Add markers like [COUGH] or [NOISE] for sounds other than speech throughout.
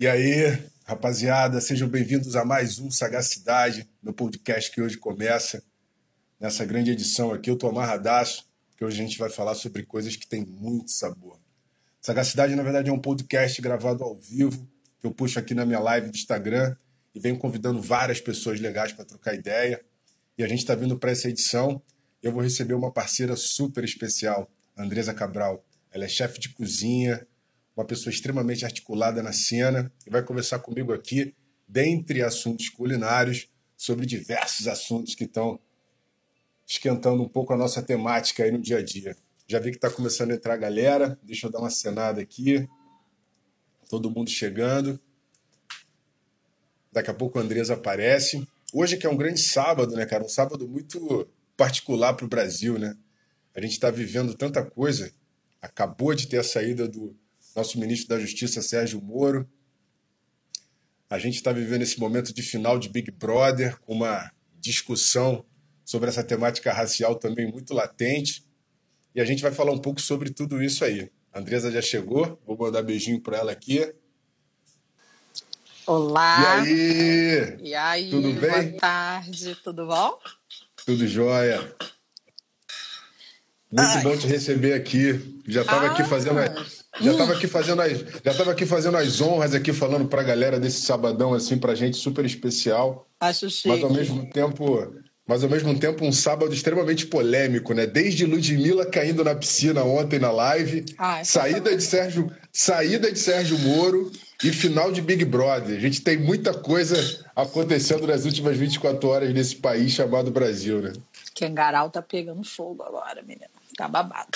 E aí, rapaziada, sejam bem-vindos a mais um Sagacidade, meu podcast que hoje começa nessa grande edição aqui. Eu tô amarradaço, que hoje a gente vai falar sobre coisas que têm muito sabor. Sagacidade, na verdade, é um podcast gravado ao vivo, que eu puxo aqui na minha live do Instagram e venho convidando várias pessoas legais para trocar ideia. E a gente está vindo para essa edição. Eu vou receber uma parceira super especial, Andresa Cabral. Ela é chefe de cozinha, uma pessoa extremamente articulada na cena e vai conversar comigo aqui, dentre assuntos culinários, sobre diversos assuntos que estão esquentando um pouco a nossa temática aí no dia a dia. Já vi que está começando a entrar a galera, deixa eu dar uma cenada aqui. Todo mundo chegando. Daqui a pouco a Andresa aparece. Hoje que é um grande sábado, né, cara? Um sábado muito particular para o Brasil, né? A gente está vivendo tanta coisa. Acabou de ter a saída do nosso ministro da Justiça, Sérgio Moro. A gente está vivendo esse momento de final de Big Brother, com uma discussão sobre essa temática racial também muito latente. E a gente vai falar um pouco sobre tudo isso aí. A Andresa já chegou, vou mandar beijinho para ela aqui. Olá. E aí? E aí? Tudo bem? Boa tarde, tudo bom? Tudo jóia. Muito Ai. bom te receber aqui. Já estava aqui fazendo já estava aqui fazendo as, já estava aqui fazendo as honras aqui falando para a galera desse sabadão assim pra gente super especial, Acho chique. mas ao mesmo tempo, mas ao mesmo tempo um sábado extremamente polêmico, né? Desde Ludmilla caindo na piscina ontem na live, Ah, saída de Sérgio, saída de Sérgio Moro e final de Big Brother. A gente tem muita coisa acontecendo nas últimas 24 horas nesse país chamado Brasil, né? Kengarau tá pegando fogo agora, menina. Tá babado.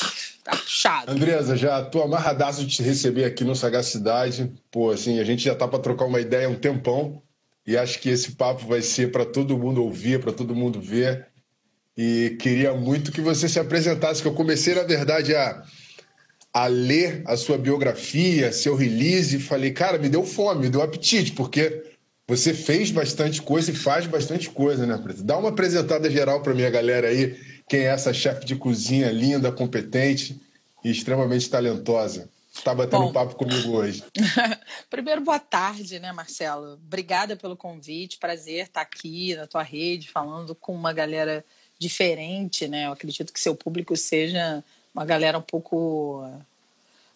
Tá puxado. Andresa, já tô amarradaço de te receber aqui no Sagacidade. Pô, assim, a gente já tá para trocar uma ideia há um tempão e acho que esse papo vai ser para todo mundo ouvir, para todo mundo ver. E queria muito que você se apresentasse, que eu comecei, na verdade, a, a ler a sua biografia, seu release, e falei, cara, me deu fome, me deu apetite, porque você fez bastante coisa e faz bastante coisa, né? Dá uma apresentada geral para minha galera aí, quem é essa chefe de cozinha linda, competente e extremamente talentosa. Está batendo Bom. papo comigo hoje. [LAUGHS] Primeiro, boa tarde, né, Marcelo? Obrigada pelo convite. Prazer estar aqui na tua rede, falando com uma galera diferente, né? Eu acredito que seu público seja uma galera um pouco.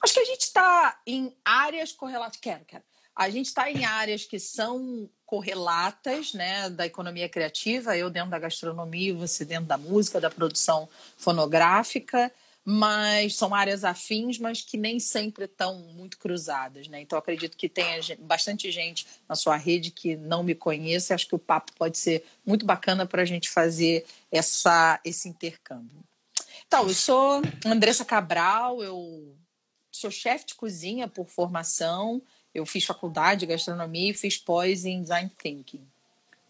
Acho que a gente está em áreas correlatas. Quero, quero. A gente está em áreas que são correlatas, né, da economia criativa, eu dentro da gastronomia, você dentro da música, da produção fonográfica, mas são áreas afins, mas que nem sempre estão muito cruzadas, né? Então acredito que tenha bastante gente na sua rede que não me conhece. Acho que o papo pode ser muito bacana para a gente fazer essa esse intercâmbio. Então, eu sou Andressa Cabral, eu sou chefe de cozinha por formação. Eu fiz faculdade de gastronomia e fiz pós em design thinking.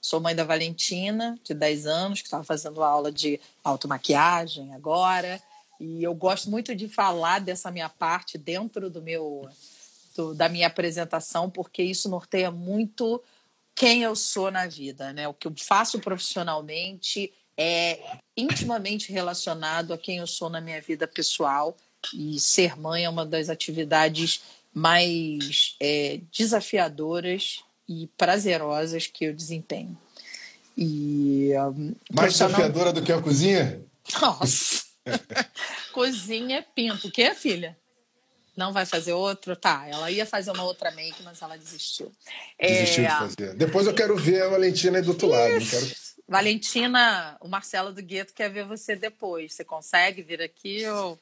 Sou mãe da Valentina, de 10 anos, que estava fazendo aula de automaquiagem agora. E eu gosto muito de falar dessa minha parte dentro do meu do- da minha apresentação, porque isso norteia muito quem eu sou na vida, né? O que eu faço profissionalmente é intimamente relacionado a quem eu sou na minha vida pessoal e ser mãe é uma das atividades mais é, desafiadoras e prazerosas que eu desempenho. E um, Mais profissional- desafiadora do que a cozinha? Nossa! [LAUGHS] Cozinha é pinto. O que, filha? Não vai fazer outro? Tá, ela ia fazer uma outra make, mas ela desistiu. Desistiu É, de fazer. Depois eu quero ver a Valentina aí do outro lado. Não quero... Valentina, o Marcelo do Gueto quer ver você depois. Você consegue vir aqui ou.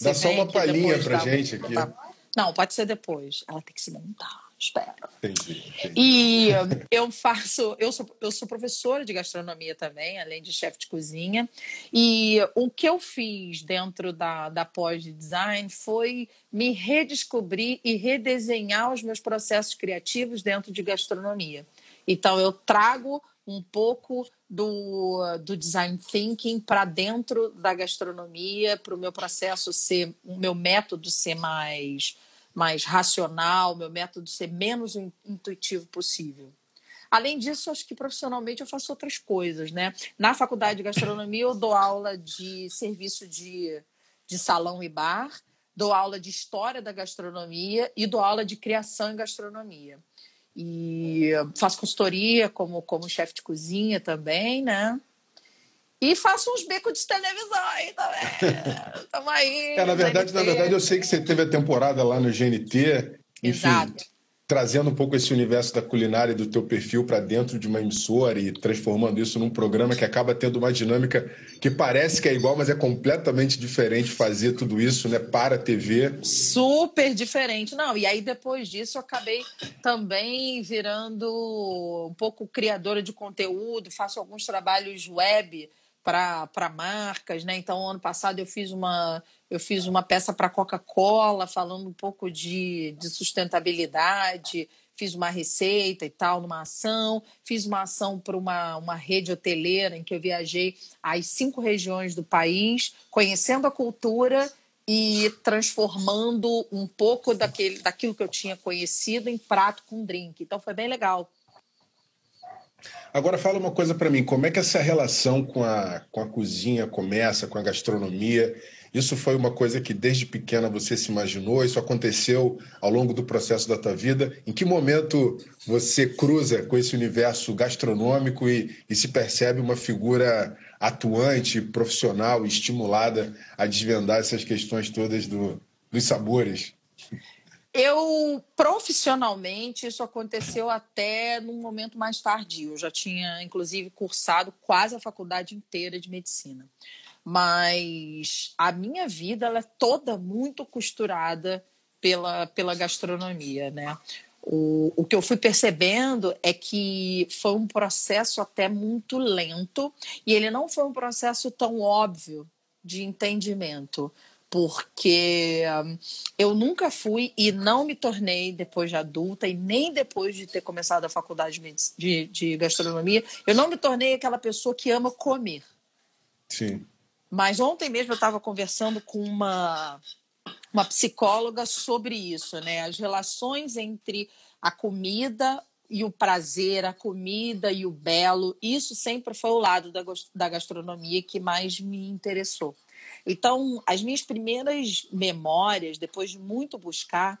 Dá só uma palhinha pra da- gente aqui. Tá. Não, pode ser depois. Ela tem que se montar. Espera. Entendi, entendi. E eu faço, eu sou, eu sou professora de gastronomia também, além de chefe de cozinha. E o que eu fiz dentro da, da pós de design foi me redescobrir e redesenhar os meus processos criativos dentro de gastronomia. Então eu trago um pouco do, do design thinking para dentro da gastronomia, para o meu processo ser, o meu método ser mais mais racional, meu método ser menos in- intuitivo possível. Além disso, acho que profissionalmente eu faço outras coisas, né? Na faculdade de gastronomia eu dou aula de serviço de, de salão e bar, dou aula de história da gastronomia e dou aula de criação em gastronomia. E faço consultoria como, como chefe de cozinha também, né? E faço uns becos de televisão aí também. [LAUGHS] Tamo aí. É, na verdade, na verdade, eu sei que você teve a temporada lá no GNT. Enfim, Exato trazendo um pouco esse universo da culinária e do teu perfil para dentro de uma emissora e transformando isso num programa que acaba tendo uma dinâmica que parece que é igual, mas é completamente diferente fazer tudo isso, né, para a TV. Super diferente. Não, e aí depois disso eu acabei também virando um pouco criadora de conteúdo, faço alguns trabalhos web para marcas, né? Então, ano passado eu fiz uma eu fiz uma peça para Coca-Cola falando um pouco de, de sustentabilidade, fiz uma receita e tal, numa ação, fiz uma ação para uma, uma rede hoteleira em que eu viajei às cinco regiões do país, conhecendo a cultura e transformando um pouco daquele, daquilo que eu tinha conhecido em prato com drink. Então foi bem legal. Agora fala uma coisa para mim, como é que essa relação com a, com a cozinha começa, com a gastronomia? Isso foi uma coisa que desde pequena você se imaginou? Isso aconteceu ao longo do processo da tua vida? Em que momento você cruza com esse universo gastronômico e, e se percebe uma figura atuante, profissional, estimulada a desvendar essas questões todas do, dos sabores? Eu, profissionalmente, isso aconteceu até num momento mais tardio. Eu já tinha, inclusive, cursado quase a faculdade inteira de medicina mas a minha vida ela é toda muito costurada pela, pela gastronomia, né? O, o que eu fui percebendo é que foi um processo até muito lento e ele não foi um processo tão óbvio de entendimento, porque hum, eu nunca fui e não me tornei depois de adulta e nem depois de ter começado a faculdade de, de gastronomia, eu não me tornei aquela pessoa que ama comer. Sim. Mas ontem mesmo eu estava conversando com uma, uma psicóloga sobre isso, né? As relações entre a comida e o prazer, a comida e o belo, isso sempre foi o lado da, da gastronomia que mais me interessou. Então, as minhas primeiras memórias, depois de muito buscar,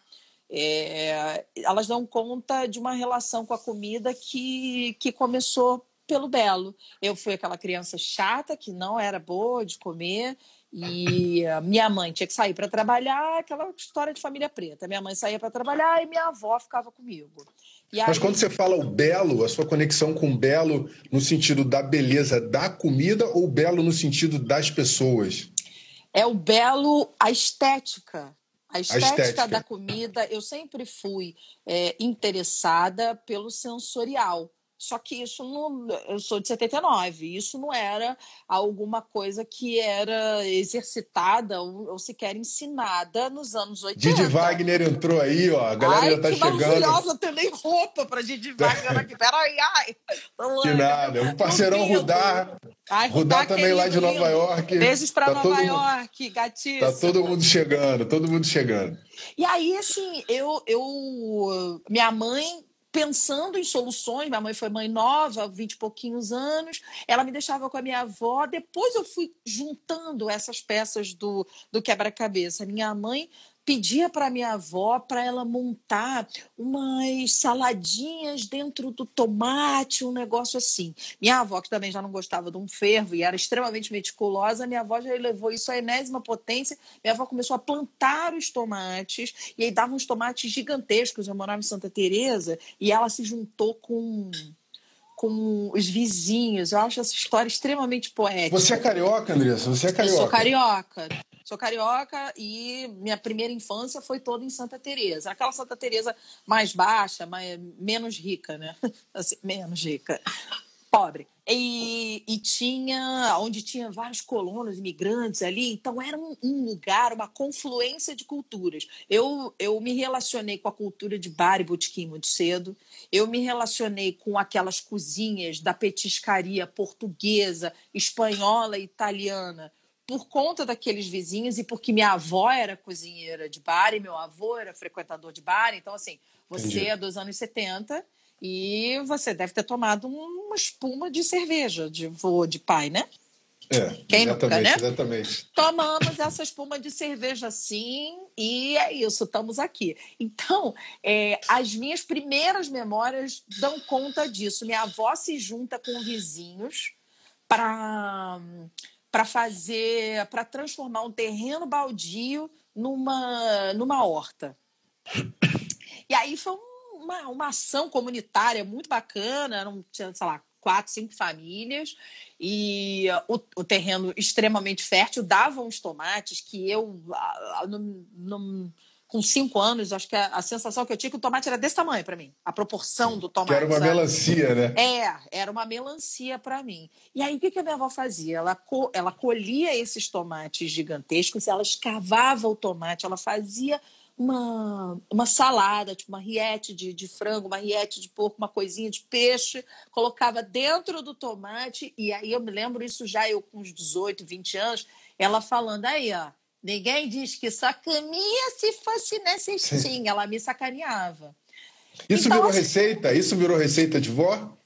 é, elas dão conta de uma relação com a comida que, que começou pelo belo. Eu fui aquela criança chata que não era boa de comer e minha mãe tinha que sair para trabalhar, aquela história de família preta. Minha mãe saía para trabalhar e minha avó ficava comigo. E Mas quando você fala o belo, a sua conexão com o belo no sentido da beleza da comida ou belo no sentido das pessoas? É o belo, a estética. A estética, a estética. da comida, eu sempre fui é, interessada pelo sensorial. Só que isso não. Eu sou de 79, isso não era alguma coisa que era exercitada ou, ou sequer ensinada nos anos 80. Didi Wagner entrou aí, ó. A galera ai, já tá que chegando. maravilhosa, eu nem roupa para Didi [LAUGHS] Wagner aqui. Peraí, ai. Que nada. O parceirão Rudar. Ai, Rudar, Rudar também lá de Nova York. Beijos para tá Nova York, mundo, gatíssimo. Tá todo mundo chegando, todo mundo chegando. E aí, assim, eu, eu minha mãe pensando em soluções. Minha mãe foi mãe nova, vinte e pouquinhos anos. Ela me deixava com a minha avó. Depois eu fui juntando essas peças do, do quebra-cabeça. Minha mãe pedia para minha avó para ela montar umas saladinhas dentro do tomate, um negócio assim. Minha avó, que também já não gostava de um fervo e era extremamente meticulosa, minha avó já levou isso à enésima potência. Minha avó começou a plantar os tomates e aí dava uns tomates gigantescos. Eu morava em Santa Teresa e ela se juntou com com os vizinhos. Eu acho essa história extremamente poética. Você é carioca, Andressa? Você é carioca? Eu sou carioca. Sou carioca e minha primeira infância foi toda em Santa Teresa. Aquela Santa Teresa mais baixa, mais, menos rica, né? [LAUGHS] Assim, menos rica. Pobre. E, e, tinha, onde tinha vários colonos imigrantes ali, então era um, um, lugar, uma confluência de culturas. Eu, eu me relacionei com a cultura de bar e botequim muito cedo, eu me relacionei com aquelas cozinhas da petiscaria portuguesa, espanhola e italiana, por conta daqueles vizinhos e porque minha avó era cozinheira de bar e meu avô era frequentador de bar. Então, assim, você Entendi. é dos anos 70 e você deve ter tomado uma espuma de cerveja de vô, de pai, né? É, Quem nunca, né? Exatamente. Tomamos essa espuma de cerveja assim e é isso, estamos aqui. Então, é, as minhas primeiras memórias dão conta disso. Minha avó se junta com vizinhos para para fazer, para transformar um terreno baldio numa, numa horta. E aí foi uma, uma ação comunitária muito bacana, não tinha, sei lá, quatro, cinco famílias, e o, o terreno extremamente fértil dava uns tomates que eu, no, com cinco anos, acho que a, a, sensação que eu tinha é que o tomate era desse tamanho para mim, a proporção do tomate. Que era uma sabe? melancia, né? É, era uma melancia para mim. E aí o que, que a minha avó fazia? Ela, co, ela colhia esses tomates gigantescos, ela escavava o tomate, ela fazia uma, uma salada, tipo uma riete de, de frango, uma riete de porco, uma coisinha de peixe, colocava dentro do tomate, e aí eu me lembro isso já eu com uns 18, 20 anos, ela falando aí, ó, ninguém diz que sacaneia se fosse nessa cestinha, ela me sacaneava. Isso então, virou assim, receita? Isso virou receita de vó?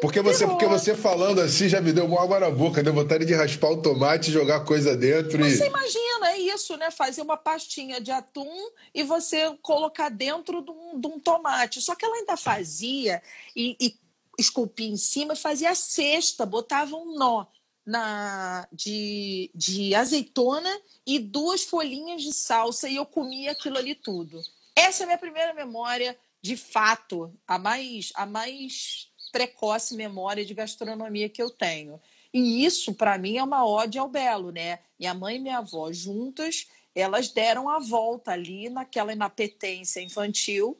Porque você, porque você falando assim já me deu uma água na boca, deu vontade de raspar o tomate, jogar coisa dentro. Você imagina, é isso, né? Fazer uma pastinha de atum e você colocar dentro de um, de um tomate. Só que ela ainda fazia e, e esculpia em cima, fazia a cesta, botava um nó na, de, de azeitona e duas folhinhas de salsa e eu comia aquilo ali tudo. Essa é a minha primeira memória, de fato, a mais, a mais precoce memória de gastronomia que eu tenho. E isso, para mim, é uma ode ao belo, né? Minha mãe e minha avó juntas, elas deram a volta ali naquela inapetência infantil.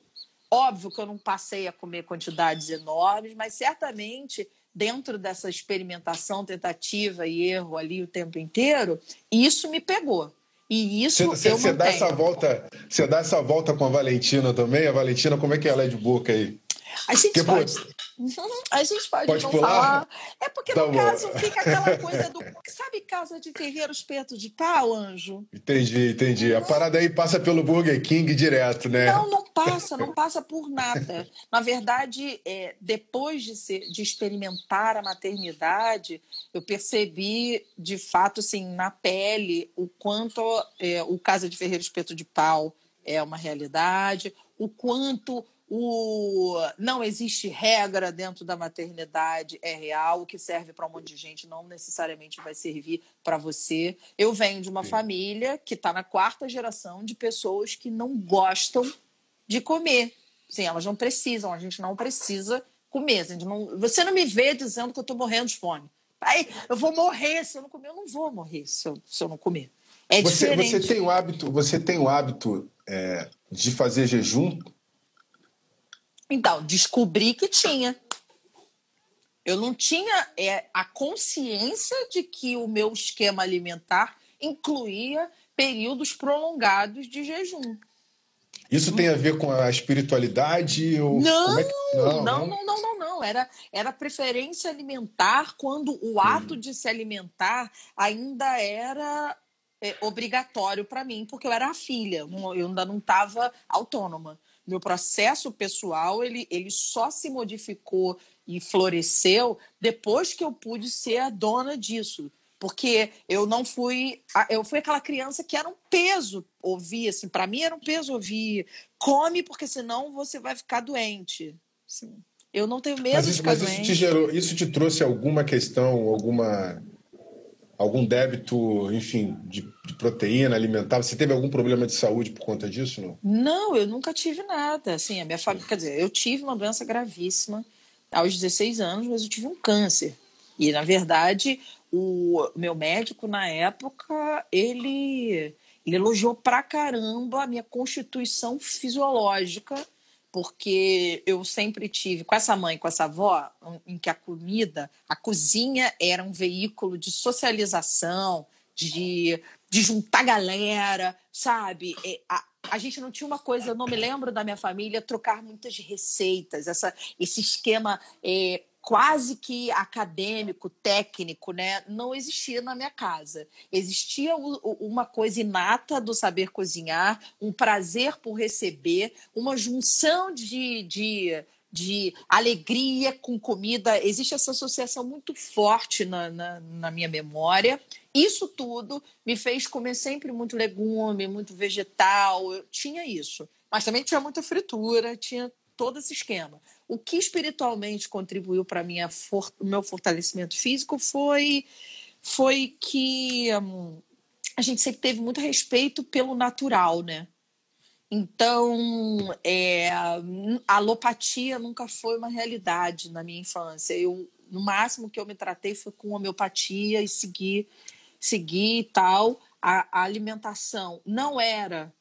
Óbvio que eu não passei a comer quantidades enormes, mas certamente dentro dessa experimentação, tentativa e erro ali o tempo inteiro, isso me pegou. E isso você, eu você dá essa volta, você dá essa volta com a Valentina também? A Valentina, como é que ela é de boca aí? A gente pode. [LAUGHS] A gente pode, pode não pular? falar. É porque tá no bom. caso fica aquela [LAUGHS] coisa do. Sabe casa de ferreiro espeto de pau, anjo? Entendi, entendi. A parada aí passa pelo Burger King direto, né? Não, não passa, não passa por nada. Na verdade, é, depois de, ser, de experimentar a maternidade, eu percebi, de fato, assim, na pele, o quanto é, o casa de ferreiro espeto de pau é uma realidade, o quanto o não existe regra dentro da maternidade é real, o que serve para um monte de gente não necessariamente vai servir para você. Eu venho de uma Sim. família que está na quarta geração de pessoas que não gostam de comer. Sim, elas não precisam, a gente não precisa comer. Não, você não me vê dizendo que eu estou morrendo de fome. Aí, eu vou morrer se eu não comer. Eu não vou morrer se eu, se eu não comer. É você, diferente. Você tem o hábito, você tem o hábito é, de fazer jejum então, descobri que tinha. Eu não tinha é, a consciência de que o meu esquema alimentar incluía períodos prolongados de jejum. Isso tem a ver com a espiritualidade? Ou não, é que... não, não, não, não, não, não, Era, era preferência alimentar quando o ato hum. de se alimentar ainda era é, obrigatório para mim, porque eu era a filha, eu ainda não estava autônoma meu processo pessoal ele, ele só se modificou e floresceu depois que eu pude ser a dona disso. Porque eu não fui eu fui aquela criança que era um peso ouvir assim para mim era um peso ouvir come porque senão você vai ficar doente. Assim, eu não tenho medo mas isso, de ficar mas doente. isso te gerou isso te trouxe alguma questão alguma algum débito, enfim, de, de, proteína alimentar? Você teve algum problema de saúde por conta disso, não? Não, eu nunca tive nada. Assim, a minha família, quer dizer, eu tive uma doença gravíssima aos 16 anos, mas eu tive um câncer. E, na verdade, o meu médico, na época, ele, ele elogiou pra caramba a minha constituição fisiológica porque eu sempre tive com essa mãe, com essa avó, em que a comida, a cozinha era um veículo de socialização, de, de juntar galera, sabe? A, a gente não tinha uma coisa, eu não me lembro da minha família trocar muitas receitas, essa, esse esquema é, quase que acadêmico, técnico, né? Não existia na minha casa. Existia uma coisa inata do saber cozinhar, um prazer por receber, uma junção de, de de alegria com comida. Existe essa associação muito forte na, na, na, minha memória. Isso tudo me fez comer sempre muito legume, muito vegetal. Eu tinha isso. Mas também tinha muita fritura, tinha todo esse esquema. O que espiritualmente contribuiu para o meu fortalecimento físico foi, foi que hum, a gente sempre teve muito respeito pelo natural, né? Então, é, a alopatia nunca foi uma realidade na minha infância. Eu, no máximo que eu me tratei foi com homeopatia e seguir, seguir tal. A, a alimentação não era.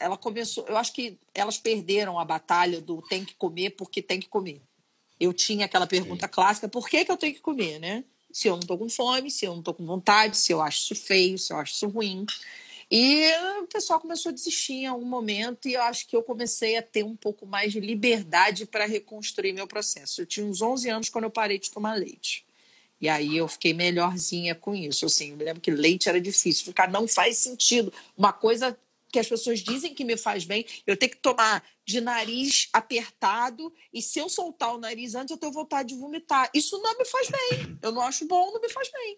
Ela começou. Eu acho que elas perderam a batalha do tem que comer porque tem que comer. Eu tinha aquela pergunta Sim. clássica: por que, que eu tenho que comer, né? Se eu não estou com fome, se eu não estou com vontade, se eu acho isso feio, se eu acho isso ruim. E o pessoal começou a desistir em algum momento, e eu acho que eu comecei a ter um pouco mais de liberdade para reconstruir meu processo. Eu tinha uns 11 anos quando eu parei de tomar leite. E aí eu fiquei melhorzinha com isso. Assim, eu me lembro que leite era difícil. Ficar não faz sentido. Uma coisa que as pessoas dizem que me faz bem, eu tenho que tomar de nariz apertado e se eu soltar o nariz antes eu tenho vontade de vomitar. Isso não me faz bem. Eu não acho bom, não me faz bem.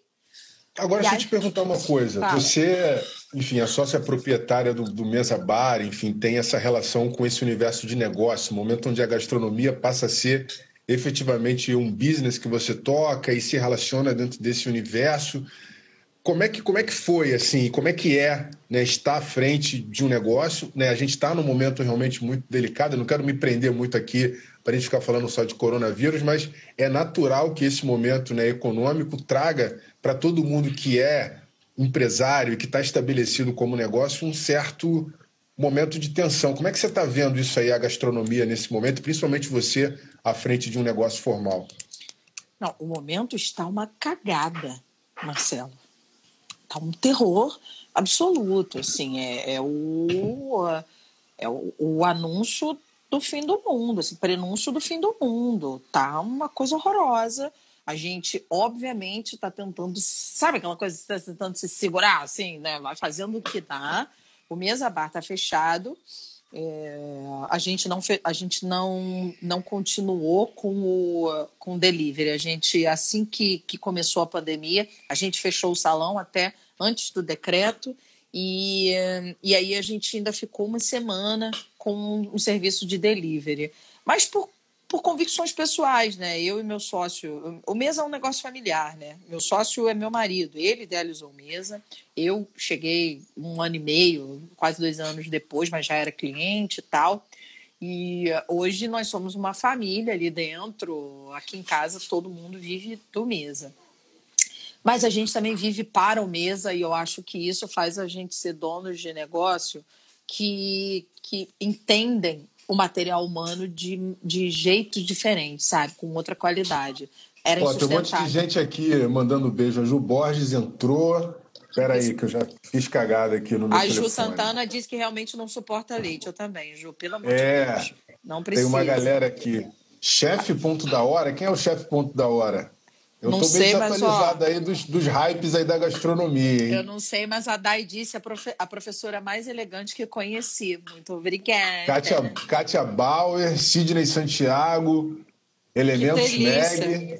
Agora, deixa eu te perguntar uma coisa. Fala. Você, enfim, a sócia proprietária do, do Mesa Bar, enfim, tem essa relação com esse universo de negócio, momento onde a gastronomia passa a ser efetivamente um business que você toca e se relaciona dentro desse universo. Como é que, como é que foi, assim, como é que é né, estar à frente de um negócio? Né? A gente está num momento realmente muito delicado, eu não quero me prender muito aqui para a gente ficar falando só de coronavírus, mas é natural que esse momento né, econômico traga para todo mundo que é empresário e que está estabelecido como negócio um certo momento de tensão. Como é que você está vendo isso aí, a gastronomia, nesse momento, principalmente você à frente de um negócio formal? Não, o momento está uma cagada, Marcelo. Está um terror absoluto, assim, é, é o, é o, o anúncio do fim do mundo, assim, prenúncio do fim do mundo. Tá uma coisa horrorosa. A gente, obviamente, está tentando, sabe aquela coisa, está tentando se segurar, assim, né? Vai fazendo o que dá. O mesa bar está fechado. É, a gente não a gente não não continuou com o com delivery a gente assim que, que começou a pandemia a gente fechou o salão até antes do decreto e, e aí a gente ainda ficou uma semana com um serviço de delivery. Mas por, por convicções pessoais, né? Eu e meu sócio. O Mesa é um negócio familiar, né? Meu sócio é meu marido. Ele idealizou o Mesa. Eu cheguei um ano e meio, quase dois anos depois, mas já era cliente e tal. E hoje nós somos uma família ali dentro. Aqui em casa todo mundo vive do Mesa. Mas a gente também vive para o Mesa e eu acho que isso faz a gente ser donos de negócio que, que entendem o material humano de, de jeitos diferentes, sabe? Com outra qualidade. Era Ó, tem um monte de gente aqui mandando beijo. A Ju Borges entrou. Espera aí, que eu já fiz cagada aqui no meu A telefone. Ju Santana diz que realmente não suporta leite. Eu também, Ju, pelo amor é, de Deus. Não precisa. Tem uma galera aqui. Chefe ponto da hora. Quem é o chefe ponto da hora? Eu não tô bem sei, desatualizado mas, ó, aí dos, dos hypes aí da gastronomia, hein? Eu não sei, mas a Dai disse a, profe, a professora mais elegante que conheci. Muito obrigada. Kátia, Kátia Bauer, Sidney Santiago, Elementos Meg.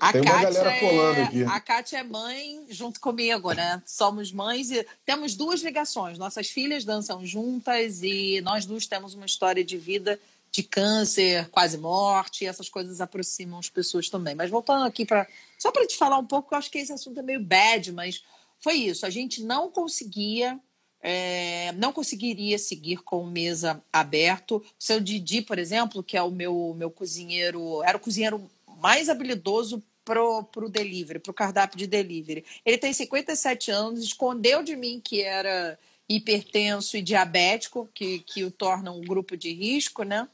A Tem uma galera colando é, aqui. A Kátia é mãe junto comigo, né? Somos mães e temos duas ligações. Nossas filhas dançam juntas e nós duas temos uma história de vida de câncer, quase morte, essas coisas aproximam as pessoas também. Mas voltando aqui para. Só para te falar um pouco, eu acho que esse assunto é meio bad, mas foi isso. A gente não conseguia. É, não conseguiria seguir com mesa aberto. O seu Didi, por exemplo, que é o meu, meu cozinheiro, era o cozinheiro mais habilidoso pro, pro delivery, pro cardápio de delivery. Ele tem 57 anos, escondeu de mim que era hipertenso e diabético, que, que o tornam um grupo de risco, né?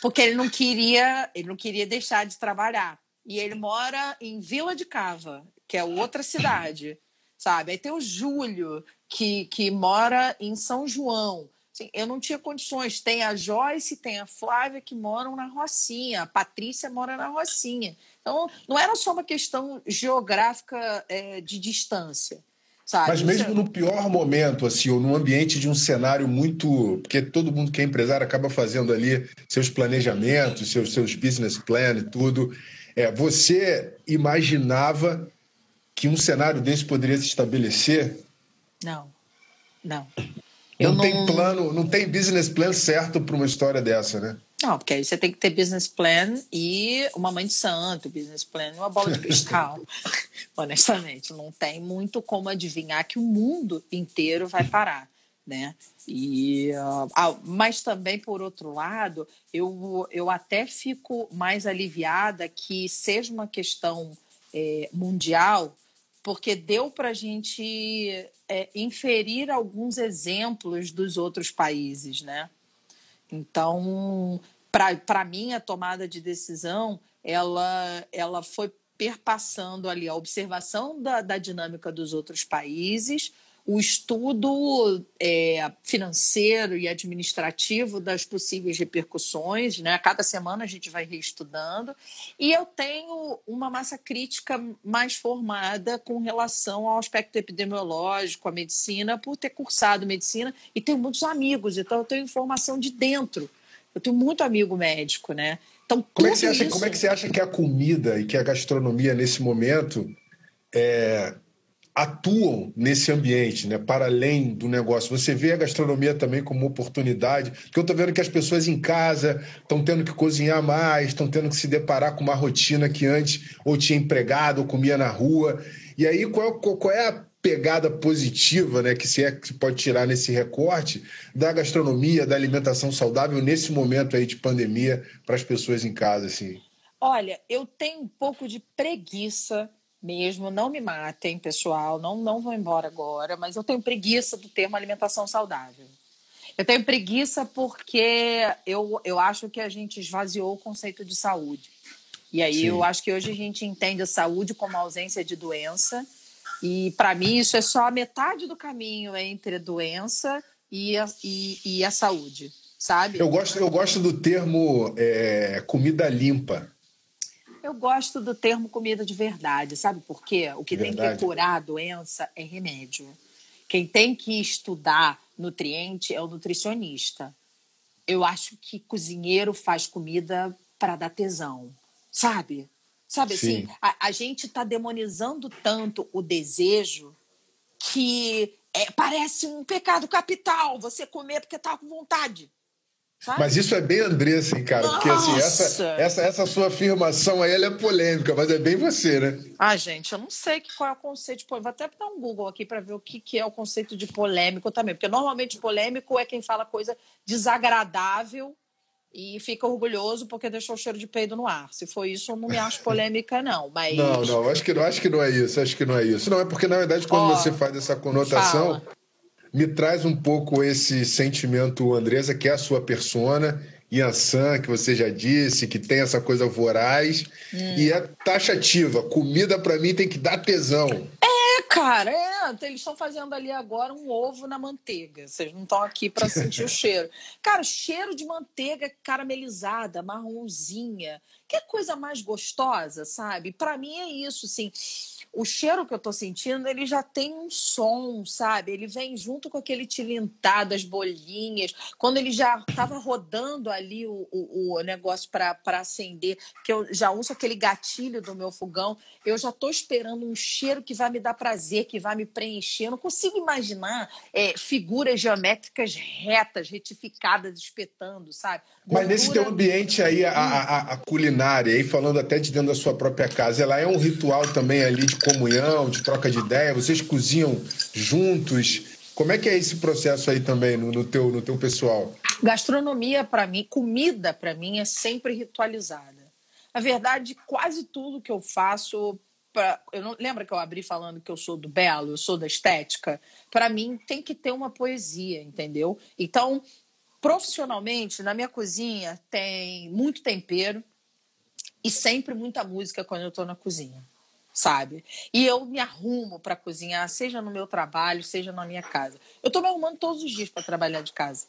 Porque ele não queria, ele não queria deixar de trabalhar. E ele mora em Vila de Cava, que é outra cidade, sabe? Aí tem o Júlio, que, que mora em São João. Assim, eu não tinha condições. Tem a Joyce, tem a Flávia que moram na Rocinha, a Patrícia mora na Rocinha. Então, não era só uma questão geográfica é, de distância Sabe? Mas mesmo no pior momento, assim, ou num ambiente de um cenário muito. Porque todo mundo que é empresário acaba fazendo ali seus planejamentos, seus, seus business plan e tudo. É, você imaginava que um cenário desse poderia se estabelecer? Não. Não. Eu não, não tem plano, não tem business plan certo para uma história dessa, né? Não, porque aí você tem que ter business plan e uma mãe de santo, business plan e uma bola de cristal. [LAUGHS] Honestamente, não tem muito como adivinhar que o mundo inteiro vai parar. Né? E, uh, mas também, por outro lado, eu, eu até fico mais aliviada que seja uma questão é, mundial, porque deu para a gente é, inferir alguns exemplos dos outros países, né? Então, para mim, a tomada de decisão ela, ela foi perpassando ali a observação da, da dinâmica dos outros países, o estudo é, financeiro e administrativo das possíveis repercussões, né? A cada semana a gente vai reestudando e eu tenho uma massa crítica mais formada com relação ao aspecto epidemiológico, a medicina, por ter cursado medicina e tenho muitos amigos, então eu tenho informação de dentro. Eu tenho muito amigo médico, né? Então, como, é que você acha, isso... como é que você acha que a comida e que a gastronomia nesse momento é, atuam nesse ambiente, né? para além do negócio. Você vê a gastronomia também como oportunidade, porque eu estou vendo que as pessoas em casa estão tendo que cozinhar mais, estão tendo que se deparar com uma rotina que antes ou tinha empregado ou comia na rua. E aí, qual, qual é a pegada positiva, né, que se é que se pode tirar nesse recorte da gastronomia, da alimentação saudável nesse momento aí de pandemia para as pessoas em casa, assim? Olha, eu tenho um pouco de preguiça mesmo, não me matem, pessoal, não, não vou embora agora, mas eu tenho preguiça do termo alimentação saudável. Eu tenho preguiça porque eu, eu acho que a gente esvaziou o conceito de saúde. E aí Sim. eu acho que hoje a gente entende a saúde como ausência de doença. E para mim isso é só a metade do caminho entre a doença e a, e, e a saúde, sabe? Eu gosto, eu gosto do termo é, comida limpa. Eu gosto do termo comida de verdade, sabe por quê? O que verdade. tem que curar a doença é remédio. Quem tem que estudar nutriente é o nutricionista. Eu acho que cozinheiro faz comida para dar tesão, sabe? Sabe Sim. assim, a, a gente está demonizando tanto o desejo que é, parece um pecado capital você comer porque está com vontade. Sabe? Mas isso é bem Andressa, hein, cara? Nossa. Porque assim, essa, essa, essa sua afirmação aí ela é polêmica, mas é bem você, né? Ah, gente, eu não sei qual é o conceito de polêmico. Vou até dar um Google aqui para ver o que, que é o conceito de polêmico também. Porque normalmente polêmico é quem fala coisa desagradável e fica orgulhoso porque deixou o cheiro de peido no ar. Se for isso, eu não me acho [LAUGHS] polêmica, não. Mas... Não, não, acho que, acho que não é isso. Acho que não é isso. Não, é porque, na verdade, quando oh, você faz essa conotação. Fala me traz um pouco esse sentimento, Andresa, que é a sua persona, Yansan, que você já disse, que tem essa coisa voraz hum. e é taxativa. Comida para mim tem que dar tesão. É, cara, é. Eles estão fazendo ali agora um ovo na manteiga. Vocês não estão aqui para sentir o [LAUGHS] cheiro. Cara, cheiro de manteiga caramelizada, marronzinha. Que coisa mais gostosa, sabe? Para mim é isso, assim o cheiro que eu tô sentindo, ele já tem um som, sabe? Ele vem junto com aquele tilintar das bolinhas. Quando ele já tava rodando ali o, o, o negócio para acender, que eu já uso aquele gatilho do meu fogão, eu já tô esperando um cheiro que vai me dar prazer, que vai me preencher. Eu não consigo imaginar é, figuras geométricas retas, retificadas, espetando, sabe? Gordura... Mas nesse teu ambiente aí, a, a, a culinária, aí falando até de dentro da sua própria casa, ela é um ritual também ali de comunhão, de troca de ideia? Vocês cozinham juntos? Como é que é esse processo aí também no, no teu, no teu pessoal? Gastronomia, para mim, comida, para mim, é sempre ritualizada. Na verdade, quase tudo que eu faço. Pra, eu não lembra que eu abri falando que eu sou do belo, eu sou da estética. Para mim tem que ter uma poesia, entendeu? Então, profissionalmente, na minha cozinha tem muito tempero e sempre muita música quando eu estou na cozinha sabe? E eu me arrumo para cozinhar, seja no meu trabalho, seja na minha casa. Eu estou me arrumando todos os dias para trabalhar de casa.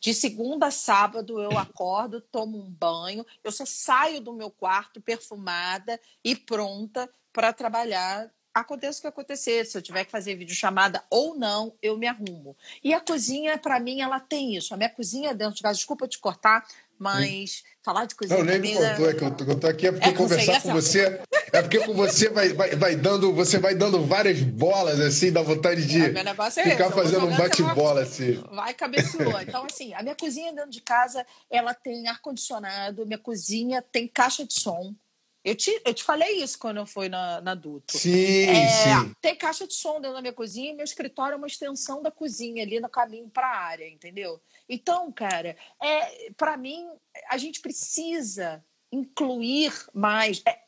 De segunda a sábado eu acordo, tomo um banho, eu só saio do meu quarto perfumada e pronta para trabalhar aconteça o que acontecer, se eu tiver que fazer videochamada ou não, eu me arrumo. E a cozinha, para mim, ela tem isso. A minha cozinha dentro de casa, desculpa te cortar, mas falar de cozinha. Não, nem me contou, é que eu tô, eu tô aqui é porque é conversar com você. É porque com você vai, vai, vai, dando, você vai dando várias bolas, assim, dá vontade de é, ficar fazendo um bate-bola, assim. Vai cabeceou. Então, assim, a minha cozinha dentro de casa, ela tem ar-condicionado, minha cozinha tem caixa de som. Eu te, eu te falei isso quando eu fui na, na Duto. Sim, é, sim. Tem caixa de som dentro da minha cozinha e meu escritório é uma extensão da cozinha, ali no caminho para a área, entendeu? Então, cara, é, para mim, a gente precisa incluir mais é,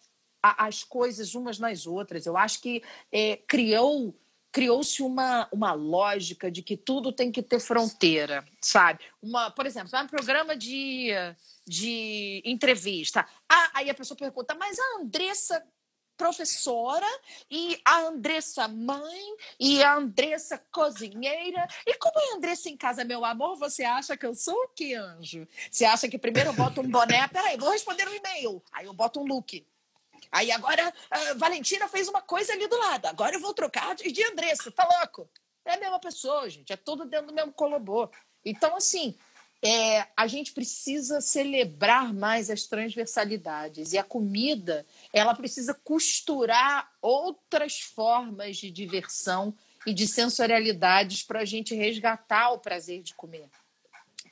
as coisas umas nas outras. Eu acho que é, criou criou-se uma, uma lógica de que tudo tem que ter fronteira, sabe? Uma, por exemplo, um programa de, de entrevista. Ah, aí a pessoa pergunta, mas a Andressa professora e a Andressa mãe e a Andressa cozinheira. E como é a Andressa em casa, meu amor, você acha que eu sou o que, anjo? Você acha que primeiro eu boto um boné? Peraí, vou responder um e-mail. Aí eu boto um look. Aí agora a Valentina fez uma coisa ali do lado. Agora eu vou trocar de Andressa. Tá louco? É a mesma pessoa, gente. É tudo dentro do mesmo colobô. Então, assim, é, a gente precisa celebrar mais as transversalidades e a comida ela precisa costurar outras formas de diversão e de sensorialidades para a gente resgatar o prazer de comer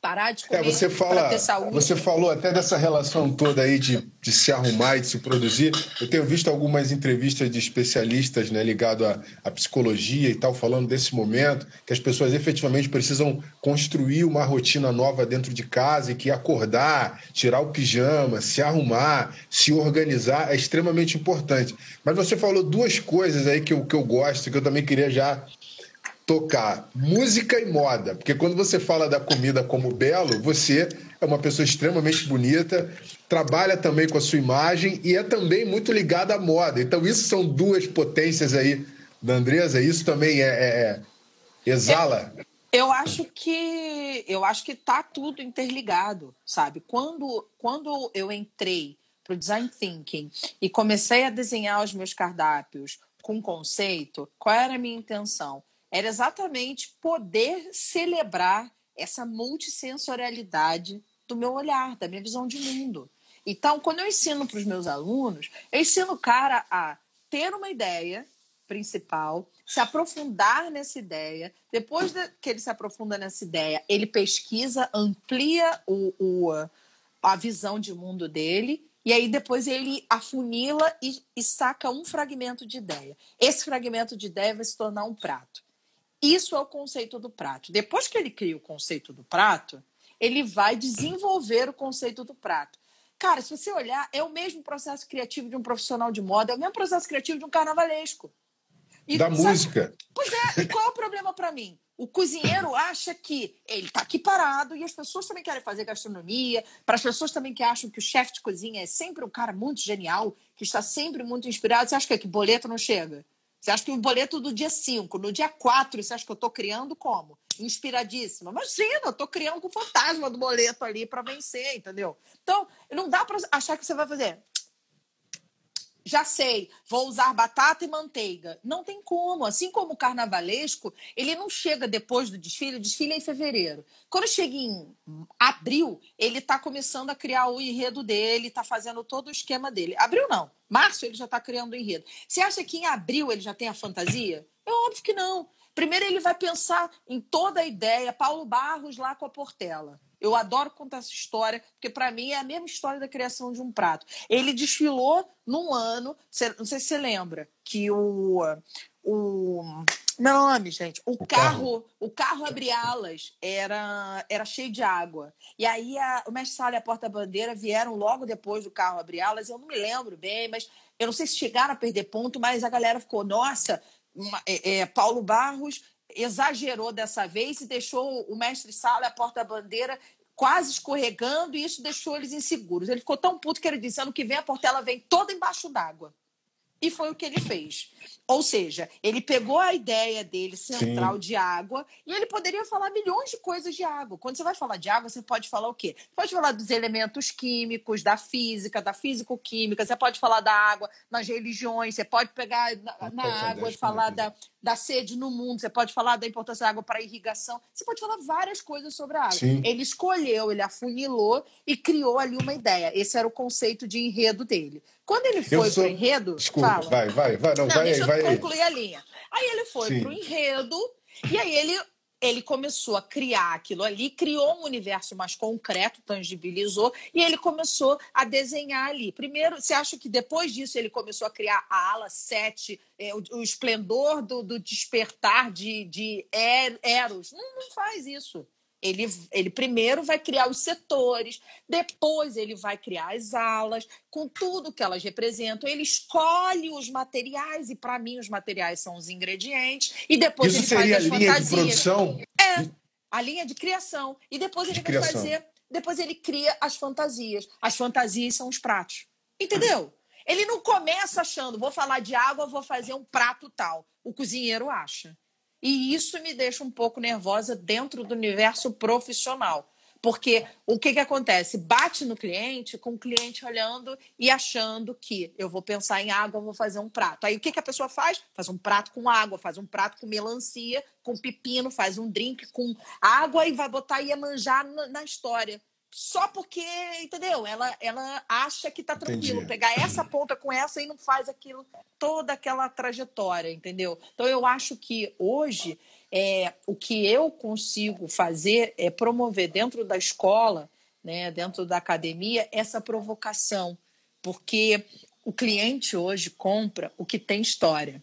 parar de comer é, você fala, ter saúde. Você falou até dessa relação toda aí de, de se arrumar e de se produzir. Eu tenho visto algumas entrevistas de especialistas né, ligados à, à psicologia e tal, falando desse momento, que as pessoas efetivamente precisam construir uma rotina nova dentro de casa e que acordar, tirar o pijama, se arrumar, se organizar é extremamente importante. Mas você falou duas coisas aí que eu, que eu gosto, que eu também queria já tocar música e moda, porque quando você fala da comida como belo, você é uma pessoa extremamente bonita, trabalha também com a sua imagem e é também muito ligada à moda. Então isso são duas potências aí da Andresa. Isso também é, é, é exala. Eu, eu acho que eu acho que tá tudo interligado, sabe? Quando quando eu entrei para o design thinking e comecei a desenhar os meus cardápios com conceito, qual era a minha intenção? Era exatamente poder celebrar essa multissensorialidade do meu olhar, da minha visão de mundo. Então, quando eu ensino para os meus alunos, eu ensino o cara a ter uma ideia principal, se aprofundar nessa ideia. Depois que ele se aprofunda nessa ideia, ele pesquisa, amplia o, o, a visão de mundo dele e aí depois ele afunila e, e saca um fragmento de ideia. Esse fragmento de ideia vai se tornar um prato. Isso é o conceito do prato. Depois que ele cria o conceito do prato, ele vai desenvolver o conceito do prato. Cara, se você olhar, é o mesmo processo criativo de um profissional de moda, é o mesmo processo criativo de um carnavalesco. E, da sabe, música. Pois é, e qual é o problema para mim? O cozinheiro acha que ele está aqui parado e as pessoas também querem fazer gastronomia, para as pessoas também que acham que o chefe de cozinha é sempre um cara muito genial, que está sempre muito inspirado. Você acha que, é que boleto não chega? Você acha que o boleto do dia 5, no dia 4, você acha que eu estou criando como? Inspiradíssima. Imagina, eu estou criando com o fantasma do boleto ali para vencer, entendeu? Então, não dá para achar que você vai fazer já sei, vou usar batata e manteiga. Não tem como. Assim como o carnavalesco, ele não chega depois do desfile, o desfile é em fevereiro. Quando chega em abril, ele está começando a criar o enredo dele, está fazendo todo o esquema dele. Abril não, março ele já está criando o enredo. Você acha que em abril ele já tem a fantasia? É óbvio que não. Primeiro ele vai pensar em toda a ideia, Paulo Barros lá com a Portela. Eu adoro contar essa história, porque para mim é a mesma história da criação de um prato. Ele desfilou num ano, não sei se você lembra, que o. o meu nome, gente. O, o carro, carro, o carro abri alas era, era cheio de água. E aí a, o mestre Sala e a porta-bandeira vieram logo depois do carro abri alas. Eu não me lembro bem, mas eu não sei se chegaram a perder ponto, mas a galera ficou, nossa, uma, é, é, Paulo Barros exagerou dessa vez e deixou o mestre Sala e a porta-bandeira quase escorregando e isso deixou eles inseguros. Ele ficou tão puto que ele disse: ano que vem a Portela vem toda embaixo d'água. E foi o que ele fez. Ou seja, ele pegou a ideia dele central Sim. de água e ele poderia falar milhões de coisas de água. Quando você vai falar de água, você pode falar o quê? Você pode falar dos elementos químicos, da física, da físico-química, você pode falar da água nas religiões, você pode pegar na, na água e falar da, da sede no mundo, você pode falar da importância da água para irrigação, você pode falar várias coisas sobre a água. Sim. Ele escolheu, ele afunilou e criou ali uma ideia. Esse era o conceito de enredo dele. Quando ele foi sou... para o enredo. Desculpa, fala. vai, vai, vai. Não, não vai, vai, eu concluir a linha. Aí ele foi para o enredo, e aí ele, ele começou a criar aquilo ali, criou um universo mais concreto, tangibilizou, e ele começou a desenhar ali. Primeiro, você acha que depois disso ele começou a criar a ala 7, é, o, o, esplendor do, do despertar de, de er, Eros? Não, não faz isso. Ele, ele primeiro vai criar os setores, depois ele vai criar as alas, com tudo que elas representam. Ele escolhe os materiais, e para mim os materiais são os ingredientes, e depois Isso ele seria faz as a linha fantasias. de produção? É, a linha de criação. E depois ele de vai criação. fazer. Depois ele cria as fantasias. As fantasias são os pratos. Entendeu? Ele não começa achando, vou falar de água, vou fazer um prato tal. O cozinheiro acha. E isso me deixa um pouco nervosa dentro do universo profissional. Porque o que, que acontece? Bate no cliente, com o cliente olhando e achando que eu vou pensar em água, vou fazer um prato. Aí o que, que a pessoa faz? Faz um prato com água, faz um prato com melancia, com pepino, faz um drink com água e vai botar Iemanjá na, na história só porque, entendeu? Ela, ela acha que tá tranquilo. Entendi. Pegar essa ponta com essa e não faz aquilo, toda aquela trajetória, entendeu? Então eu acho que hoje é, o que eu consigo fazer é promover dentro da escola, né, dentro da academia, essa provocação. Porque o cliente hoje compra o que tem história.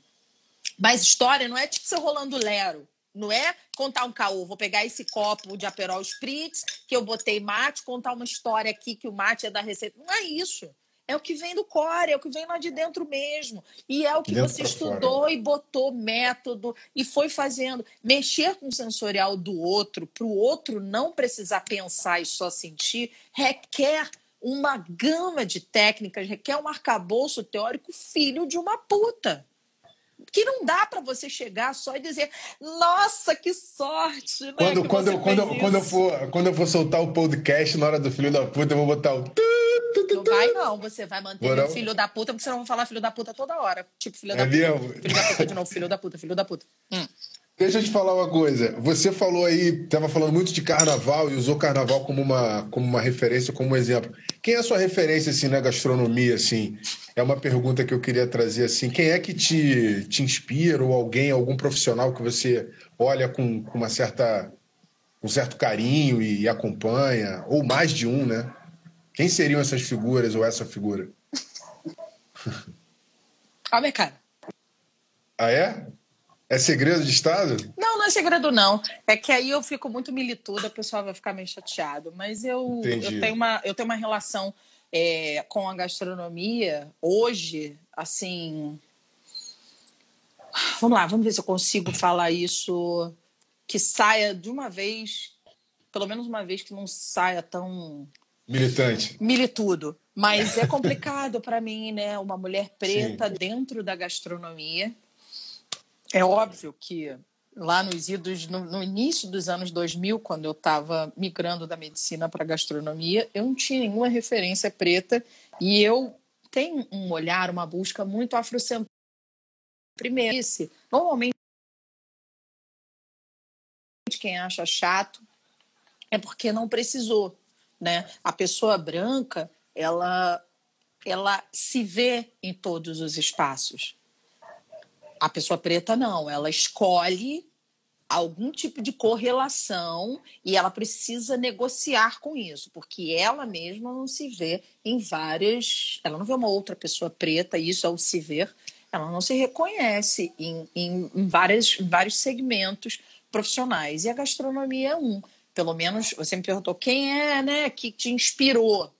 Mas história não é tipo você rolando lero. Não é contar um caô, vou pegar esse copo de Aperol Spritz que eu botei mate, contar uma história aqui que o mate é da receita. Não é isso. É o que vem do core, é o que vem lá de dentro mesmo. E é o que dentro você estudou fora. e botou método e foi fazendo. Mexer com o sensorial do outro, para o outro não precisar pensar e só sentir, requer uma gama de técnicas, requer um arcabouço teórico filho de uma puta que não dá para você chegar só e dizer, nossa, que sorte, né? Quando, que quando, quando, quando, eu for, quando eu for soltar o podcast na hora do filho da puta, eu vou botar o. Não vai, não. Você vai manter o filho da puta, porque você não vai falar filho da puta toda hora. Tipo, filho da é puta. Mesmo? Filho da puta de novo, filho da puta, filho da puta. Hum. Deixa eu te falar uma coisa. Você falou aí, estava falando muito de carnaval e usou carnaval como uma, como uma referência, como um exemplo. Quem é a sua referência assim na gastronomia assim? É uma pergunta que eu queria trazer assim. Quem é que te, te inspira ou alguém, algum profissional que você olha com, com uma certa um certo carinho e, e acompanha, ou mais de um, né? Quem seriam essas figuras ou essa figura? Olha, cara. Ah, é? É segredo de Estado? Não, não é segredo, não. É que aí eu fico muito milituda, o pessoal vai ficar meio chateado. Mas eu, eu, tenho, uma, eu tenho uma relação é, com a gastronomia hoje, assim. Vamos lá, vamos ver se eu consigo falar isso que saia de uma vez, pelo menos uma vez que não saia tão. Militante. Militudo. Mas é [LAUGHS] complicado para mim, né? Uma mulher preta Sim. dentro da gastronomia é óbvio que lá nos idos, no, no início dos anos 2000, quando eu estava migrando da medicina para a gastronomia, eu não tinha nenhuma referência preta e eu tenho um olhar, uma busca muito afrocentrada. Primeiro, esse, normalmente quem acha chato é porque não precisou, né? A pessoa branca, ela ela se vê em todos os espaços. A pessoa preta não, ela escolhe algum tipo de correlação e ela precisa negociar com isso, porque ela mesma não se vê em várias. Ela não vê uma outra pessoa preta, isso ao se ver, ela não se reconhece em, em, em várias, vários segmentos profissionais. E a gastronomia é um. Pelo menos você me perguntou quem é né, que te inspirou.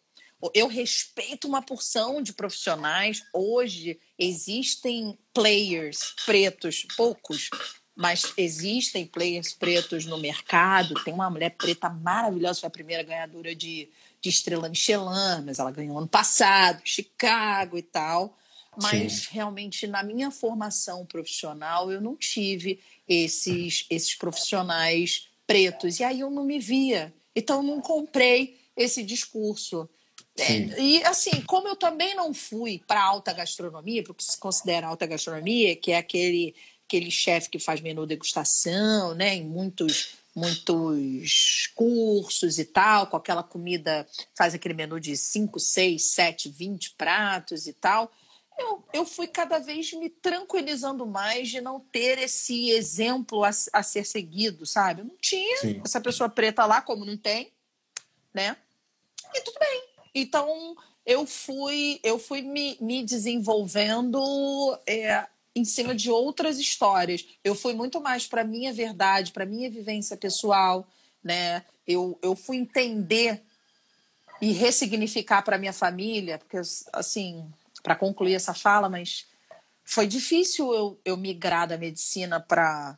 Eu respeito uma porção de profissionais. Hoje existem players pretos, poucos, mas existem players pretos no mercado. Tem uma mulher preta maravilhosa, foi a primeira ganhadora de, de estrela Michelin, mas ela ganhou ano passado, Chicago e tal. mas Sim. realmente na minha formação profissional eu não tive esses, esses profissionais pretos. E aí eu não me via. Então eu não comprei esse discurso. É, e assim, como eu também não fui para alta gastronomia, porque se considera alta gastronomia, que é aquele, aquele chefe que faz menu degustação, né, em muitos muitos cursos e tal, com aquela comida, faz aquele menu de 5, 6, 7, 20 pratos e tal eu, eu fui cada vez me tranquilizando mais de não ter esse exemplo a, a ser seguido, sabe? Não tinha Sim. essa pessoa preta lá, como não tem, né? E tudo bem. Então eu fui, eu fui me, me desenvolvendo é, em cima de outras histórias. Eu fui muito mais para minha verdade, para minha vivência pessoal, né? Eu, eu fui entender e ressignificar para minha família, porque assim para concluir essa fala, mas foi difícil eu, eu migrar da medicina para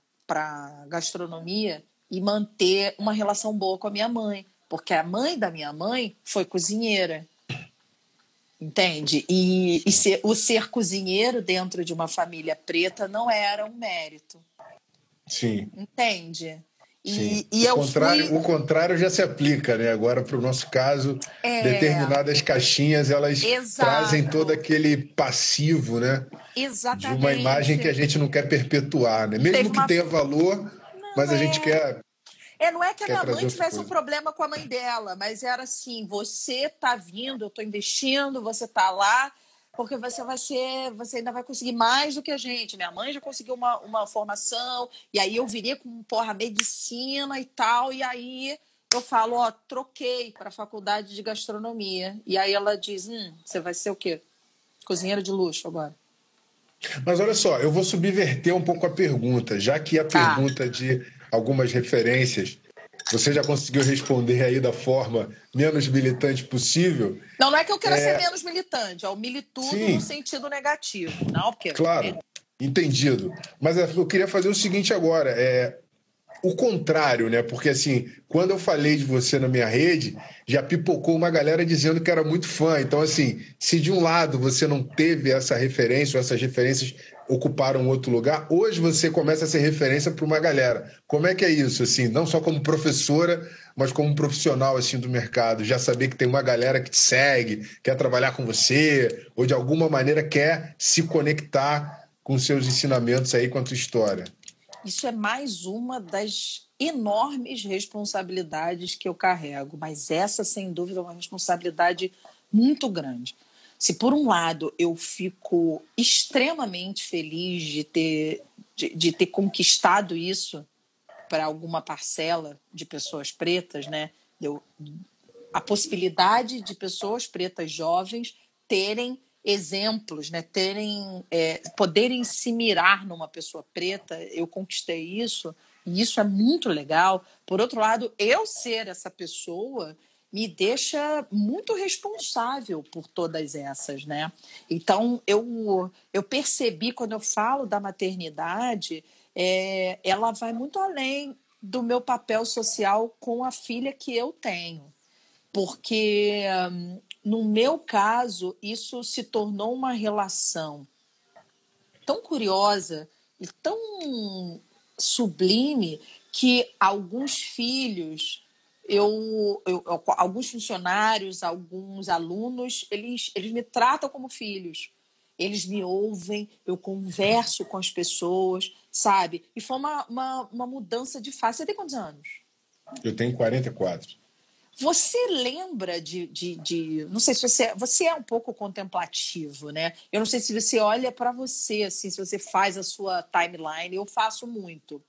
gastronomia e manter uma relação boa com a minha mãe, porque a mãe da minha mãe foi cozinheira. Entende? E, e ser, o ser cozinheiro dentro de uma família preta não era um mérito. Sim. Entende? E, e o, contrário, fui... o contrário já se aplica, né? Agora, para o nosso caso, é... determinadas caixinhas elas Exato. trazem todo aquele passivo, né? Exatamente. De uma imagem que a gente não quer perpetuar, né? Mesmo Teve que uma... tenha valor, não mas é... a gente quer. É, não é que a minha mãe tivesse um problema com a mãe dela, mas era assim: você tá vindo, eu estou investindo, você tá lá porque você vai ser, você ainda vai conseguir mais do que a gente. Minha mãe já conseguiu uma, uma formação, e aí eu viria com, porra, medicina e tal, e aí eu falo, ó, troquei para a faculdade de gastronomia. E aí ela diz, hum, você vai ser o quê? Cozinheira de luxo agora. Mas olha só, eu vou subverter um pouco a pergunta, já que a tá. pergunta de algumas referências você já conseguiu responder aí da forma menos militante possível. Não, não é que eu queira é... ser menos militante, é o militudo Sim. no sentido negativo. Não, porque... Claro, entendido. Mas é, eu queria fazer o seguinte agora, é o contrário, né? Porque assim, quando eu falei de você na minha rede, já pipocou uma galera dizendo que era muito fã. Então, assim, se de um lado você não teve essa referência, ou essas referências ocuparam outro lugar, hoje você começa a ser referência para uma galera. Como é que é isso, assim, não só como professora, mas como profissional assim do mercado, já saber que tem uma galera que te segue, quer trabalhar com você, ou de alguma maneira quer se conectar com seus ensinamentos aí com a tua história. Isso é mais uma das enormes responsabilidades que eu carrego, mas essa sem dúvida é uma responsabilidade muito grande se por um lado eu fico extremamente feliz de ter, de, de ter conquistado isso para alguma parcela de pessoas pretas, né? Eu, a possibilidade de pessoas pretas jovens terem exemplos, né? terem, é, poderem se mirar numa pessoa preta, eu conquistei isso e isso é muito legal. Por outro lado, eu ser essa pessoa me deixa muito responsável por todas essas, né? Então eu eu percebi quando eu falo da maternidade, é, ela vai muito além do meu papel social com a filha que eu tenho, porque no meu caso isso se tornou uma relação tão curiosa e tão sublime que alguns filhos eu, eu, alguns funcionários, alguns alunos, eles, eles me tratam como filhos. Eles me ouvem, eu converso com as pessoas, sabe? E foi uma, uma, uma mudança de fase. Você tem quantos anos? Eu tenho 44. Você lembra de, de, de, não sei se você você é um pouco contemplativo, né? Eu não sei se você olha para você assim, se você faz a sua timeline. Eu faço muito.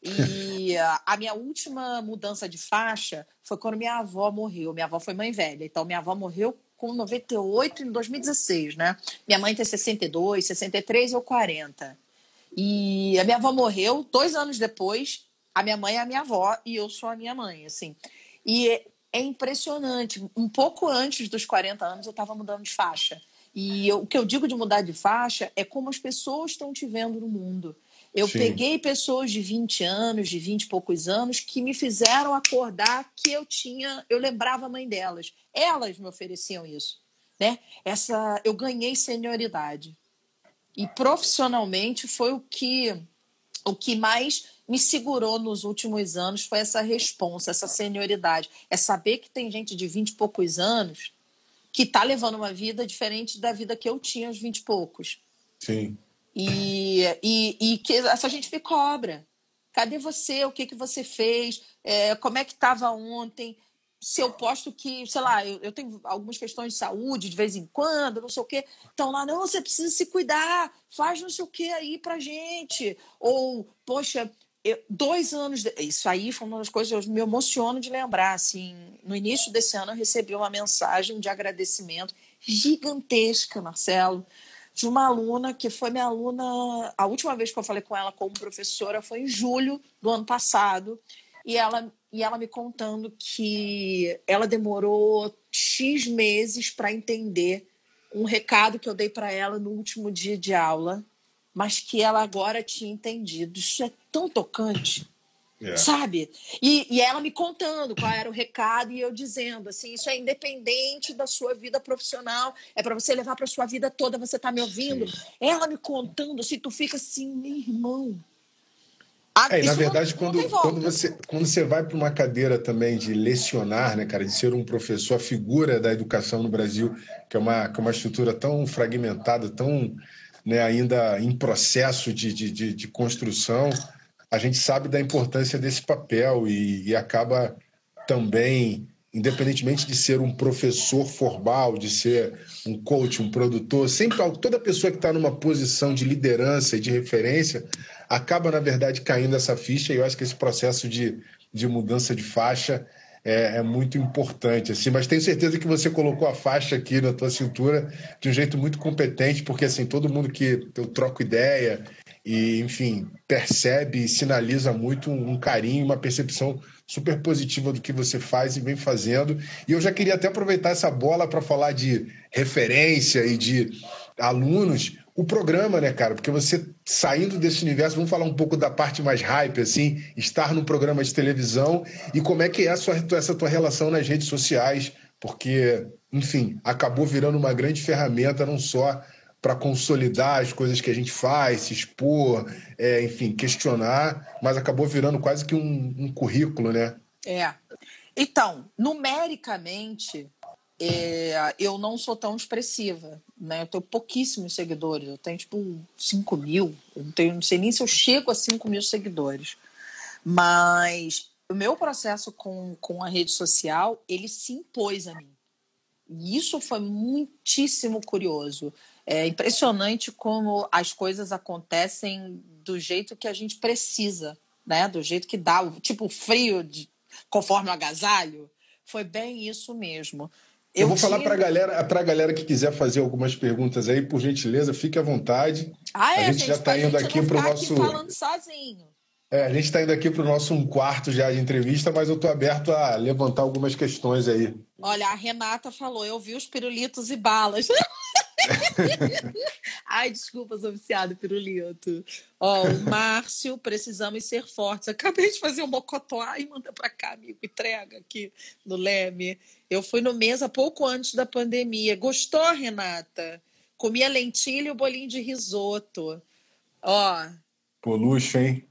E a minha última mudança de faixa foi quando minha avó morreu. Minha avó foi mãe velha, então minha avó morreu com 98 em 2016, né? Minha mãe tem 62, 63 ou 40. E a minha avó morreu dois anos depois. A minha mãe é a minha avó e eu sou a minha mãe, assim. E é impressionante. Um pouco antes dos 40 anos, eu estava mudando de faixa. E eu, o que eu digo de mudar de faixa é como as pessoas estão te vendo no mundo. Eu Sim. peguei pessoas de 20 anos, de 20 e poucos anos, que me fizeram acordar que eu tinha, eu lembrava a mãe delas. Elas me ofereciam isso, né? Essa, eu ganhei senioridade. E profissionalmente foi o que o que mais me segurou nos últimos anos foi essa responsa, essa senioridade. É saber que tem gente de 20 e poucos anos que está levando uma vida diferente da vida que eu tinha aos 20 e poucos. Sim. E, e, e que essa gente me cobra. Cadê você? O que, que você fez? É, como é que estava ontem? se eu posto que, sei lá, eu, eu, tenho algumas questões de saúde de vez em quando, não sei o quê. Então lá, não, você precisa se cuidar, faz não sei o quê aí pra gente. Ou, poxa, eu, dois anos. De... Isso aí foi uma das coisas que eu me emociono de lembrar. Assim, no início desse ano eu recebi uma mensagem de agradecimento gigantesca, Marcelo, de uma aluna que foi minha aluna. A última vez que eu falei com ela como professora foi em julho do ano passado. E ela e ela me contando que ela demorou X meses para entender um recado que eu dei para ela no último dia de aula, mas que ela agora tinha entendido. Isso é tão tocante. Yeah. É. Sabe? E, e ela me contando qual era o recado e eu dizendo assim: isso é independente da sua vida profissional, é para você levar para sua vida toda. Você está me ouvindo? Sim. Ela me contando assim, tu fica assim, meu irmão, é, na verdade, não, quando, não quando, você, quando você vai para uma cadeira também de lecionar, né, cara, de ser um professor, a figura da educação no Brasil, que é uma, que é uma estrutura tão fragmentada, tão né, ainda em processo de, de, de, de construção, a gente sabe da importância desse papel e, e acaba também independentemente de ser um professor formal, de ser um coach, um produtor, sempre toda pessoa que está numa posição de liderança e de referência acaba, na verdade, caindo essa ficha. E eu acho que esse processo de, de mudança de faixa é, é, muito importante. assim. Mas tenho certeza que você colocou a faixa aqui na tua cintura de um jeito muito competente, porque assim todo mundo que eu troco ideia e, enfim, percebe e sinaliza muito um carinho, uma percepção super positiva do que você faz e vem fazendo. E eu já queria até aproveitar essa bola para falar de referência e de alunos, o programa, né, cara? Porque você saindo desse universo, vamos falar um pouco da parte mais hype, assim, estar num programa de televisão e como é que é sua, essa tua relação nas redes sociais, porque, enfim, acabou virando uma grande ferramenta não só para consolidar as coisas que a gente faz, se expor, é, enfim, questionar, mas acabou virando quase que um, um currículo, né? É. Então, numericamente, é, eu não sou tão expressiva, né? Eu tenho pouquíssimos seguidores, eu tenho tipo 5 mil, eu não, tenho, não sei nem se eu chego a 5 mil seguidores. Mas o meu processo com, com a rede social, ele se impôs a mim. E isso foi muitíssimo curioso. É impressionante como as coisas acontecem do jeito que a gente precisa, né? Do jeito que dá, tipo frio de, conforme o agasalho. Foi bem isso mesmo. Eu, eu vou tinha... falar para a galera, pra galera que quiser fazer algumas perguntas aí, por gentileza, fique à vontade. Ah, é, a gente, gente já está indo aqui para o nosso. Aqui falando sozinho. É, a gente está indo aqui para o nosso um quarto já de entrevista, mas eu estou aberto a levantar algumas questões aí. Olha, a Renata falou, eu vi os pirulitos e balas. [LAUGHS] [LAUGHS] Ai, desculpa, sou viciado pirulito. Ó, o Márcio, precisamos ser fortes. Acabei de fazer um mocotó e manda pra cá, amigo. Entrega aqui no Leme. Eu fui no mesa pouco antes da pandemia. Gostou, Renata? Comia lentilha e o bolinho de risoto. Ó. Pô, luxo, hein?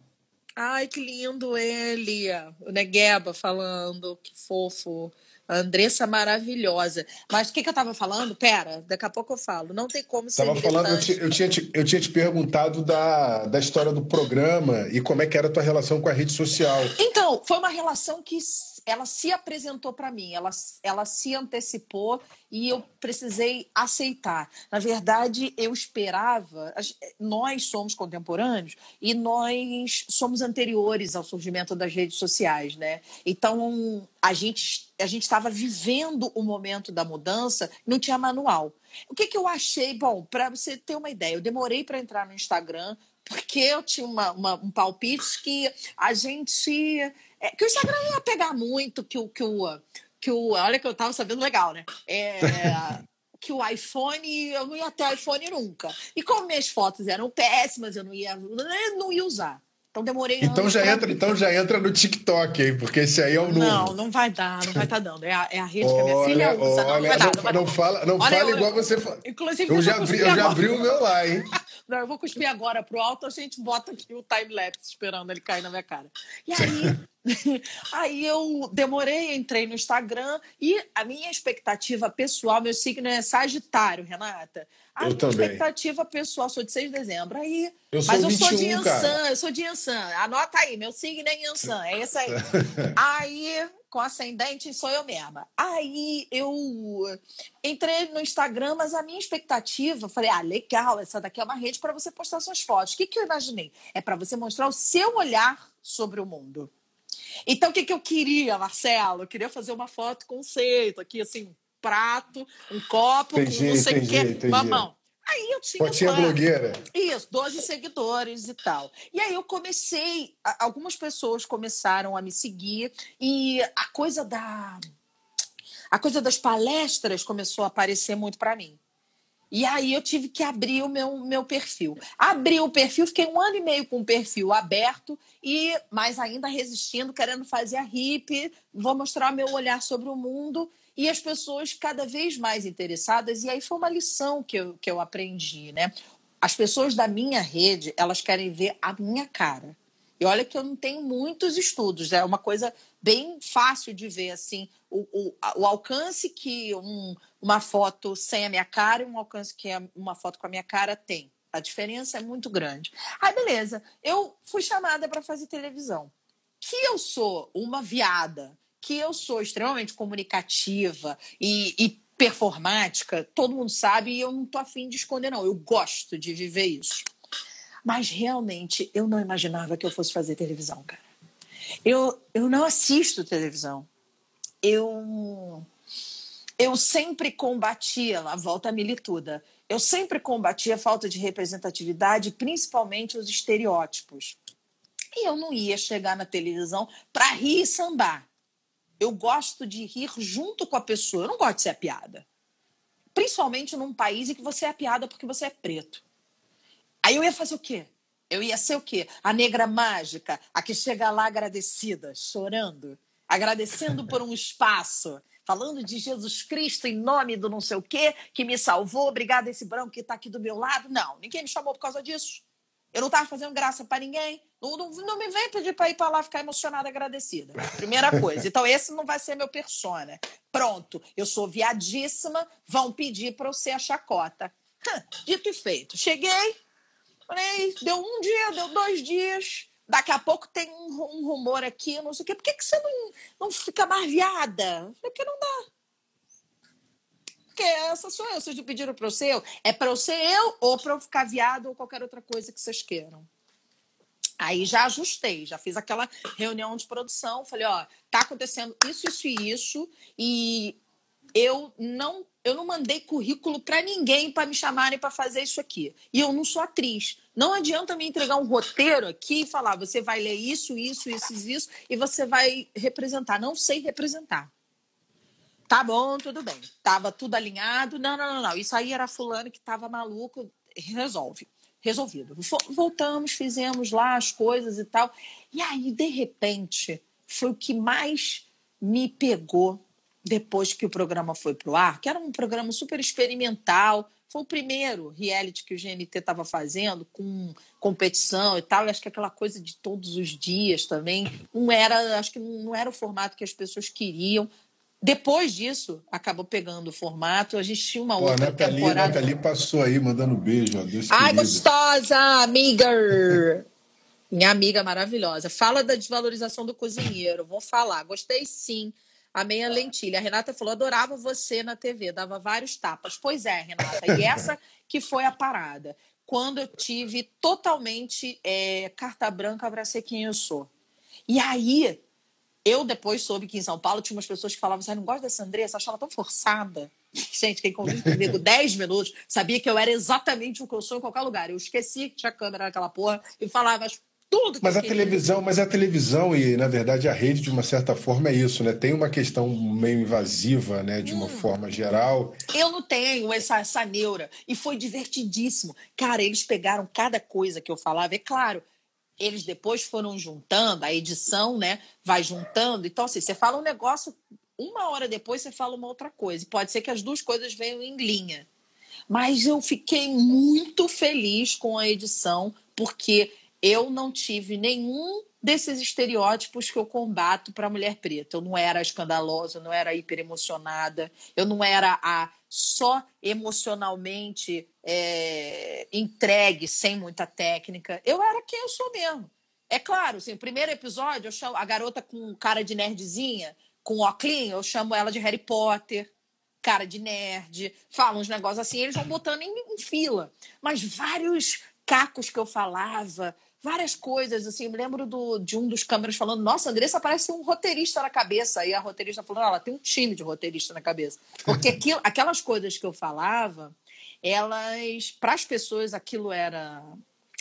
Ai, que lindo ele. O Negueba falando, que fofo. A Andressa maravilhosa. Mas o que, que eu estava falando? Pera, daqui a pouco eu falo. Não tem como ser. Tava falando, eu, eu, tinha te, eu tinha te perguntado da, da história do programa e como é que era a tua relação com a rede social. Então, foi uma relação que ela se apresentou para mim, ela, ela se antecipou e eu precisei aceitar. Na verdade, eu esperava. Nós somos contemporâneos e nós somos anteriores ao surgimento das redes sociais, né? Então a gente a gente estava vivendo o momento da mudança, não tinha manual. O que, que eu achei? Bom, para você ter uma ideia, eu demorei para entrar no Instagram porque eu tinha uma, uma, um palpite que a gente é, que o Instagram ia pegar muito, que o, que o, que o. Olha que eu tava sabendo legal, né? É, [LAUGHS] que o iPhone, eu não ia ter iPhone nunca. E como minhas fotos eram péssimas, eu não ia, não ia usar. Então demorei então já entra Então já entra no TikTok, hein? Porque esse aí é o novo. Não, não vai dar, não vai estar tá dando. É a, é a rede olha, que a minha filha usa. Olha, não, vai dar, não, não, não fala, não olha, fala eu, igual você fala. Inclusive, eu já, abri, eu já abri o meu lá, hein? Não, eu vou cuspir agora pro alto, a gente bota aqui o time-lapse esperando ele cair na minha cara. E aí, [LAUGHS] aí eu demorei, entrei no Instagram e a minha expectativa pessoal, meu signo é Sagitário, Renata. A eu minha também. expectativa pessoal, sou de 6 de dezembro. Aí, eu mas eu 21, sou de Yansan, cara. eu sou de Yansan. Anota aí, meu signo é Yansan, é esse aí. [LAUGHS] aí, com ascendente, sou eu mesma. Aí eu entrei no Instagram, mas a minha expectativa, falei, ah, legal, essa daqui é uma rede para você postar suas fotos. O que, que eu imaginei? É para você mostrar o seu olhar sobre o mundo. Então, o que, que eu queria, Marcelo? Eu queria fazer uma foto conceito, aqui, assim, um prato, um copo, entendi, não sei o quê, mamão. Aí eu tinha. Fotinha lá, blogueira. Isso, 12 seguidores e tal. E aí eu comecei, algumas pessoas começaram a me seguir e a coisa da. A coisa das palestras começou a aparecer muito para mim. E aí eu tive que abrir o meu, meu perfil. Abri o perfil, fiquei um ano e meio com o perfil aberto, e mas ainda resistindo, querendo fazer a hippie, vou mostrar meu olhar sobre o mundo, e as pessoas cada vez mais interessadas, e aí foi uma lição que eu, que eu aprendi, né? As pessoas da minha rede, elas querem ver a minha cara. E olha que eu não tenho muitos estudos, é uma coisa bem fácil de ver assim o, o, o alcance que um, uma foto sem a minha cara e um alcance que uma foto com a minha cara tem. A diferença é muito grande. Aí, beleza, eu fui chamada para fazer televisão. Que eu sou uma viada, que eu sou extremamente comunicativa e, e performática, todo mundo sabe e eu não tô afim de esconder, não. Eu gosto de viver isso. Mas realmente eu não imaginava que eu fosse fazer televisão, cara. Eu, eu não assisto televisão. Eu, eu sempre combatia, lá volta a milituda, eu sempre combatia a falta de representatividade, principalmente os estereótipos. E eu não ia chegar na televisão para rir e sambar. Eu gosto de rir junto com a pessoa, eu não gosto de ser a piada. Principalmente num país em que você é a piada porque você é preto. Aí eu ia fazer o quê? Eu ia ser o quê? A negra mágica, a que chega lá agradecida, chorando, agradecendo por um espaço, falando de Jesus Cristo em nome do não sei o quê, que me salvou, obrigado a esse branco que está aqui do meu lado. Não, ninguém me chamou por causa disso. Eu não estava fazendo graça para ninguém. Não, não, não, me vem pedir para ir para lá ficar emocionada, agradecida. Primeira coisa. Então, esse não vai ser meu persona. Pronto, eu sou viadíssima, vão pedir para eu ser a chacota. Dito e feito. Cheguei, falei, deu um dia, deu dois dias. Daqui a pouco tem um, um rumor aqui, não sei o quê. Por que, que você não, não fica mais viada? Porque não dá. Porque essa sou eu. Vocês não pediram para eu ser eu? É para eu ser eu ou para eu ficar viado ou qualquer outra coisa que vocês queiram. Aí já ajustei, já fiz aquela reunião de produção, falei, ó, tá acontecendo isso, isso e isso, e eu não, eu não mandei currículo para ninguém para me chamarem para fazer isso aqui. E eu não sou atriz. Não adianta me entregar um roteiro aqui e falar, você vai ler isso, isso, isso, isso, e você vai representar. Não sei representar. Tá bom, tudo bem. Tava tudo alinhado. Não, não, não, não. Isso aí era fulano que tava maluco. Resolve resolvido. Voltamos, fizemos lá as coisas e tal. E aí, de repente, foi o que mais me pegou depois que o programa foi para o ar, que era um programa super experimental. Foi o primeiro reality que o GNT estava fazendo, com competição e tal. E acho que aquela coisa de todos os dias também não era, acho que não era o formato que as pessoas queriam. Depois disso, acabou pegando o formato. A gente tinha uma Pô, outra a Nathalie, temporada. Nathalie passou aí mandando beijo. Ó, Deus Ai, querido. gostosa, amiga! [LAUGHS] Minha amiga maravilhosa. Fala da desvalorização do cozinheiro. Vou falar. Gostei sim. Amei a lentilha. A Renata falou: adorava você na TV, dava vários tapas. Pois é, Renata. E essa [LAUGHS] que foi a parada. Quando eu tive totalmente é, carta branca para ser quem eu sou. E aí, eu depois soube que em São Paulo tinha umas pessoas que falavam assim: ah, não gosto dessa Andressa, acho ela tão forçada. [LAUGHS] Gente, quem convive comigo 10 minutos sabia que eu era exatamente o que eu sou em qualquer lugar. Eu esqueci que tinha câmera naquela porra e falava tudo que Mas eu a queria. televisão, mas a televisão e na verdade a rede de uma certa forma é isso, né? Tem uma questão meio invasiva, né, de Hum. uma forma geral. Eu não tenho essa, essa neura. E foi divertidíssimo. Cara, eles pegaram cada coisa que eu falava. É claro, eles depois foram juntando, a edição, né, vai juntando. Então, assim, você fala um negócio, uma hora depois você fala uma outra coisa. E pode ser que as duas coisas venham em linha. Mas eu fiquei muito feliz com a edição, porque eu não tive nenhum desses estereótipos que eu combato para a mulher preta. Eu não era escandalosa, eu não era hiperemocionada, eu não era a só emocionalmente é, entregue, sem muita técnica. Eu era quem eu sou mesmo. É claro, assim, o primeiro episódio, eu chamo a garota com cara de nerdzinha, com óculos, eu chamo ela de Harry Potter, cara de nerd, fala uns negócios assim, eles vão botando em, em fila. Mas vários cacos que eu falava, várias coisas, assim, me lembro do, de um dos câmeras falando, nossa, Andressa parece um roteirista na cabeça, e a roteirista falando, ela tem um time de roteirista na cabeça, porque aquilo, [LAUGHS] aquelas coisas que eu falava, elas, para as pessoas aquilo era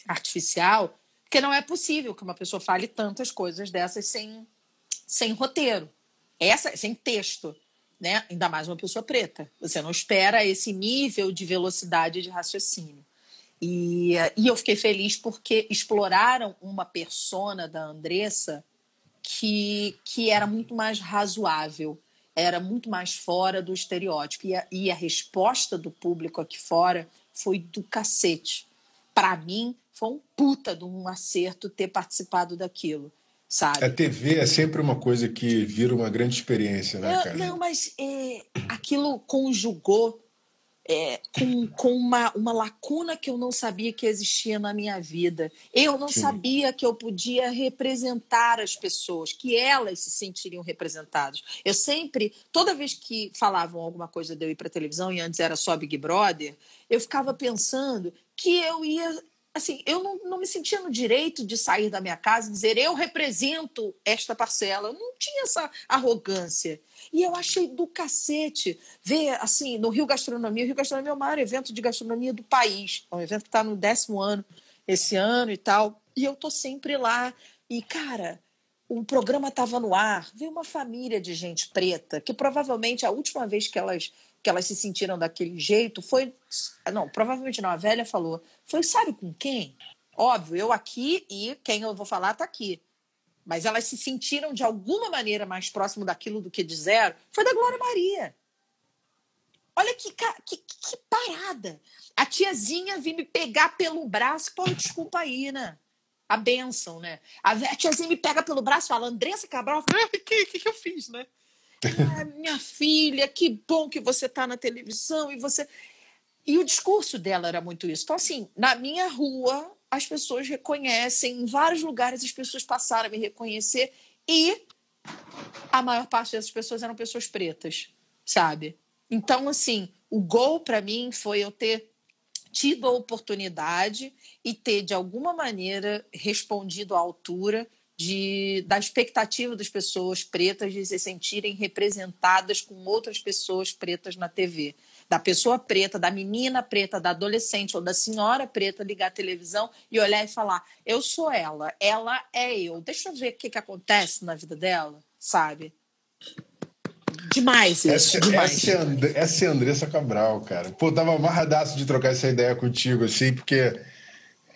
artificial, porque não é possível que uma pessoa fale tantas coisas dessas sem, sem roteiro, essa sem texto, né? Ainda mais uma pessoa preta. Você não espera esse nível de velocidade de raciocínio. E, e eu fiquei feliz porque exploraram uma persona da Andressa que, que era muito mais razoável, era muito mais fora do estereótipo. E a, e a resposta do público aqui fora foi do cacete. Para mim, foi um puta de um acerto ter participado daquilo. Sabe? A TV é sempre uma coisa que vira uma grande experiência, né, cara? Não, mas é, aquilo conjugou é, com, com uma, uma lacuna que eu não sabia que existia na minha vida. Eu não Sim. sabia que eu podia representar as pessoas, que elas se sentiriam representadas. Eu sempre, toda vez que falavam alguma coisa de eu ir para televisão, e antes era só Big Brother, eu ficava pensando que eu ia assim, eu não, não me sentia no direito de sair da minha casa e dizer eu represento esta parcela. Eu não tinha essa arrogância. E eu achei do cacete ver, assim, no Rio Gastronomia. O Rio Gastronomia é o maior evento de gastronomia do país. É um evento que está no décimo ano esse ano e tal. E eu tô sempre lá. E, cara, o programa estava no ar, veio uma família de gente preta, que provavelmente a última vez que elas que elas se sentiram daquele jeito foi. Não, provavelmente não, a velha falou. Foi, sabe com quem? Óbvio, eu aqui e quem eu vou falar está aqui. Mas elas se sentiram de alguma maneira mais próximo daquilo do que zero. Foi da Glória Maria. Olha que, que, que parada. A tiazinha vinha me pegar pelo braço. Pô, desculpa aí, né? A benção, né? A tiazinha me pega pelo braço e fala, Andressa Cabral, o que, que, que eu fiz, né? Ah, minha filha, que bom que você está na televisão e você. E o discurso dela era muito isso. Então, assim, na minha rua, as pessoas reconhecem, em vários lugares as pessoas passaram a me reconhecer e a maior parte dessas pessoas eram pessoas pretas, sabe? Então, assim, o gol para mim foi eu ter tido a oportunidade e ter, de alguma maneira, respondido à altura de, da expectativa das pessoas pretas de se sentirem representadas com outras pessoas pretas na TV. Da pessoa preta, da menina preta, da adolescente ou da senhora preta ligar a televisão e olhar e falar: eu sou ela, ela é eu. Deixa eu ver o que, que acontece na vida dela, sabe? Demais isso, essa, demais. Essa é, é a Andressa Cabral, cara. Pô, tava amarradaço de trocar essa ideia contigo, assim, porque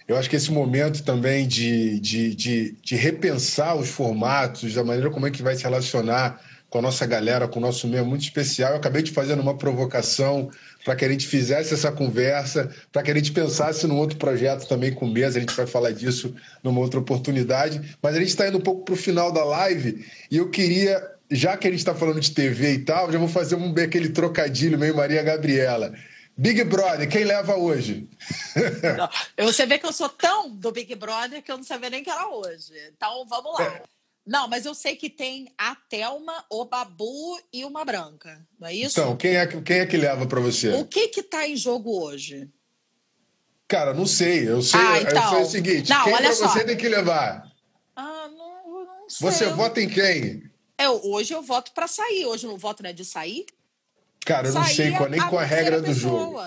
eu acho que esse momento também de, de, de, de, repensar os formatos, da maneira como é que vai se relacionar com a nossa galera, com o nosso meio, é muito especial. Eu acabei de fazer uma provocação para que a gente fizesse essa conversa, para que a gente pensasse num outro projeto também com mesa, a gente vai falar disso numa outra oportunidade. Mas a gente está indo um pouco para o final da live e eu queria, já que a gente está falando de TV e tal, já vou fazer um, aquele trocadilho meio Maria Gabriela. Big Brother, quem leva hoje? você vê que eu sou tão do Big Brother que eu não sabia nem que era hoje. Então, vamos lá. É. Não, mas eu sei que tem a Thelma, o Babu e uma branca, não é isso? Então, quem é, quem é que leva para você? O que que tá em jogo hoje? Cara, não sei. Eu sei, ah, então... eu sei o seguinte: não, quem para você tem que levar? Ah, não, não sei. Você vota em quem? Eu, hoje eu voto para sair. Hoje eu não voto, né? De sair? Cara, eu não sei qual, nem qual a regra do jogo.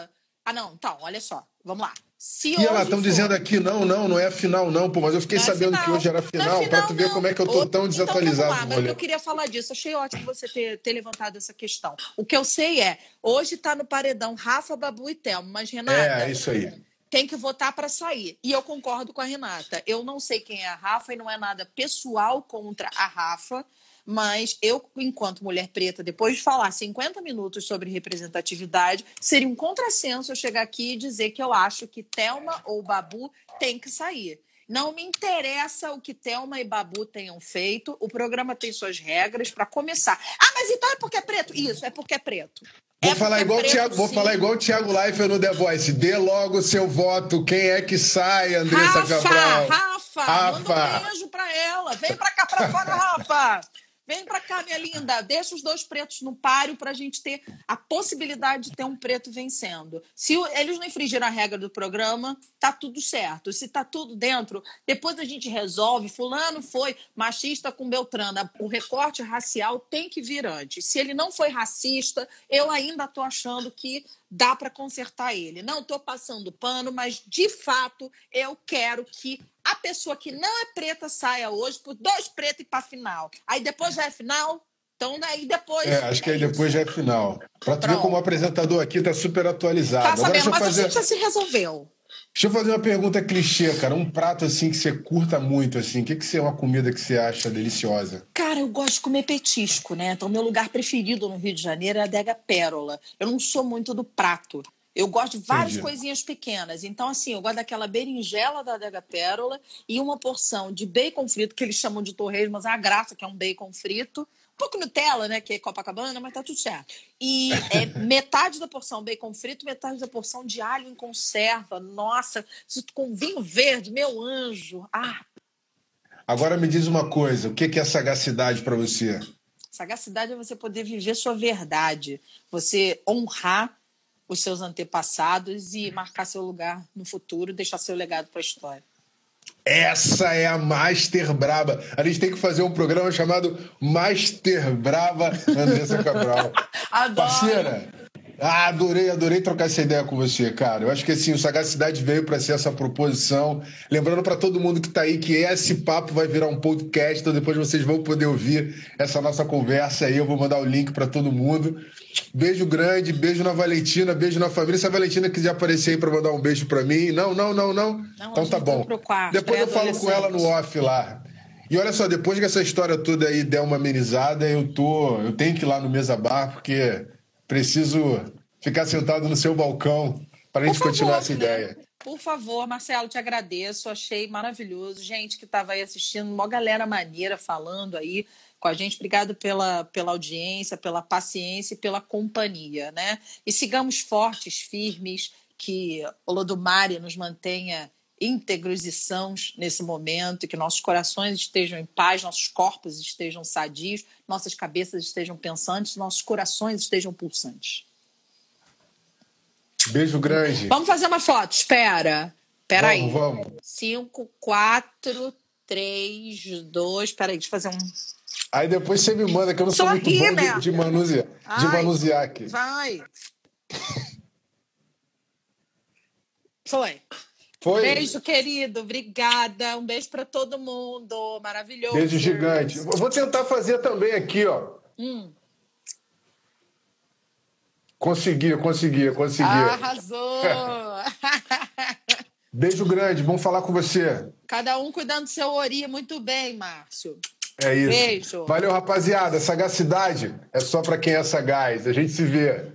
Ah, não, então, olha só. Vamos lá. Se e ela estão dizendo aqui, não, não, não é a final, não, pô, mas eu fiquei não é sabendo é que hoje era a final, é para tu ver não. como é que eu tô tão desatualizado. Então, mas eu queria falar disso, achei ótimo você ter, ter levantado essa questão. O que eu sei é, hoje está no paredão Rafa, Babu e Thelma, mas Renata. É, é isso aí. Tem que votar para sair. E eu concordo com a Renata. Eu não sei quem é a Rafa e não é nada pessoal contra a Rafa, Mas eu, enquanto mulher preta, depois de falar 50 minutos sobre representatividade, seria um contrassenso eu chegar aqui e dizer que eu acho que Thelma ou Babu tem que sair. Não me interessa o que Thelma e Babu tenham feito. O programa tem suas regras para começar. Ah, mas então é porque é preto? Isso, é porque é preto. Vou, é falar igual, preto, Thiago, vou falar igual o Thiago Leifert no The Voice. Dê logo o seu voto. Quem é que sai, Andressa Rafa, Cabral? Rafa, Rafa, manda um beijo pra ela. Vem pra cá pra fora, Rafa. Vem pra cá, minha linda. Deixa os dois pretos no páreo pra gente ter a possibilidade de ter um preto vencendo. Se eles não infringirem a regra do programa, tá tudo certo. Se tá tudo dentro, depois a gente resolve. Fulano foi machista com Beltrana. O recorte racial tem que vir antes. Se ele não foi racista, eu ainda tô achando que dá para consertar ele. Não estou passando pano, mas de fato eu quero que a pessoa que não é preta saia hoje por dois pretos e para final. Aí depois já é final. Então, daí depois. É, acho que aí depois já é final. Para tu ver como o apresentador aqui tá super atualizado. Tá sabendo, mas fazer... a gente já se resolveu. Deixa eu fazer uma pergunta clichê, cara. Um prato assim que você curta muito, assim. O que, que é uma comida que você acha deliciosa? Cara, eu gosto de comer petisco, né? Então, meu lugar preferido no Rio de Janeiro é a Dega Pérola. Eu não sou muito do prato. Eu gosto de várias Entendi. coisinhas pequenas. Então, assim, eu gosto daquela berinjela da Adega Pérola e uma porção de bacon frito, que eles chamam de torresmo, mas é a graça, que é um bacon frito. Pouco Nutella, né? Que é Copacabana, mas tá tudo certo. E é [LAUGHS] metade da porção bacon frito, metade da porção de alho em conserva. Nossa, com vinho verde, meu anjo. Ah! Agora me diz uma coisa: o que é sagacidade para você? Sagacidade é você poder viver sua verdade, você honrar os seus antepassados e marcar seu lugar no futuro, deixar seu legado para a história. Essa é a Master Braba. A gente tem que fazer um programa chamado Master Braba Andressa Cabral. [LAUGHS] Adoro. Parceira, ah, adorei, adorei trocar essa ideia com você, cara. Eu acho que assim, o Sagacidade veio para ser essa proposição. Lembrando para todo mundo que está aí que esse papo vai virar um podcast, então depois vocês vão poder ouvir essa nossa conversa aí. Eu vou mandar o link para todo mundo. Beijo grande, beijo na Valentina, beijo na família. Se a Valentina quiser aparecer aí para mandar um beijo para mim. Não, não, não, não. não então tá bom. Quarto, depois eu falo com ela no off lá. E olha só, depois que essa história toda aí der uma amenizada, eu tô, eu tenho que ir lá no Mesa Bar porque preciso ficar sentado no seu balcão para a gente favor, continuar essa ideia. Por favor, Marcelo, te agradeço. Achei maravilhoso. Gente que estava aí assistindo, uma galera maneira falando aí com a gente. Obrigado pela, pela audiência, pela paciência e pela companhia, né? E sigamos fortes, firmes, que o Lodumare nos mantenha íntegros e sãos nesse momento, que nossos corações estejam em paz, nossos corpos estejam sadios, nossas cabeças estejam pensantes, nossos corações estejam pulsantes. Beijo grande. Vamos fazer uma foto, espera. Espera aí. Vamos. 5, 4, 3, 2. Espera aí, deixa eu fazer um. Aí depois você me manda, que eu não sou muito bom de, de, manusear, de manusear aqui. Vai. Foi. Foi. Beijo, querido. Obrigada. Um beijo para todo mundo. Maravilhoso. Beijo gigante. Vou tentar fazer também aqui, ó. Hum. Consegui, consegui, consegui. Arrasou! [LAUGHS] Beijo grande, bom falar com você. Cada um cuidando do seu ori. Muito bem, Márcio. É isso. Beijo. Valeu, rapaziada. Sagacidade é só para quem é sagaz. A gente se vê.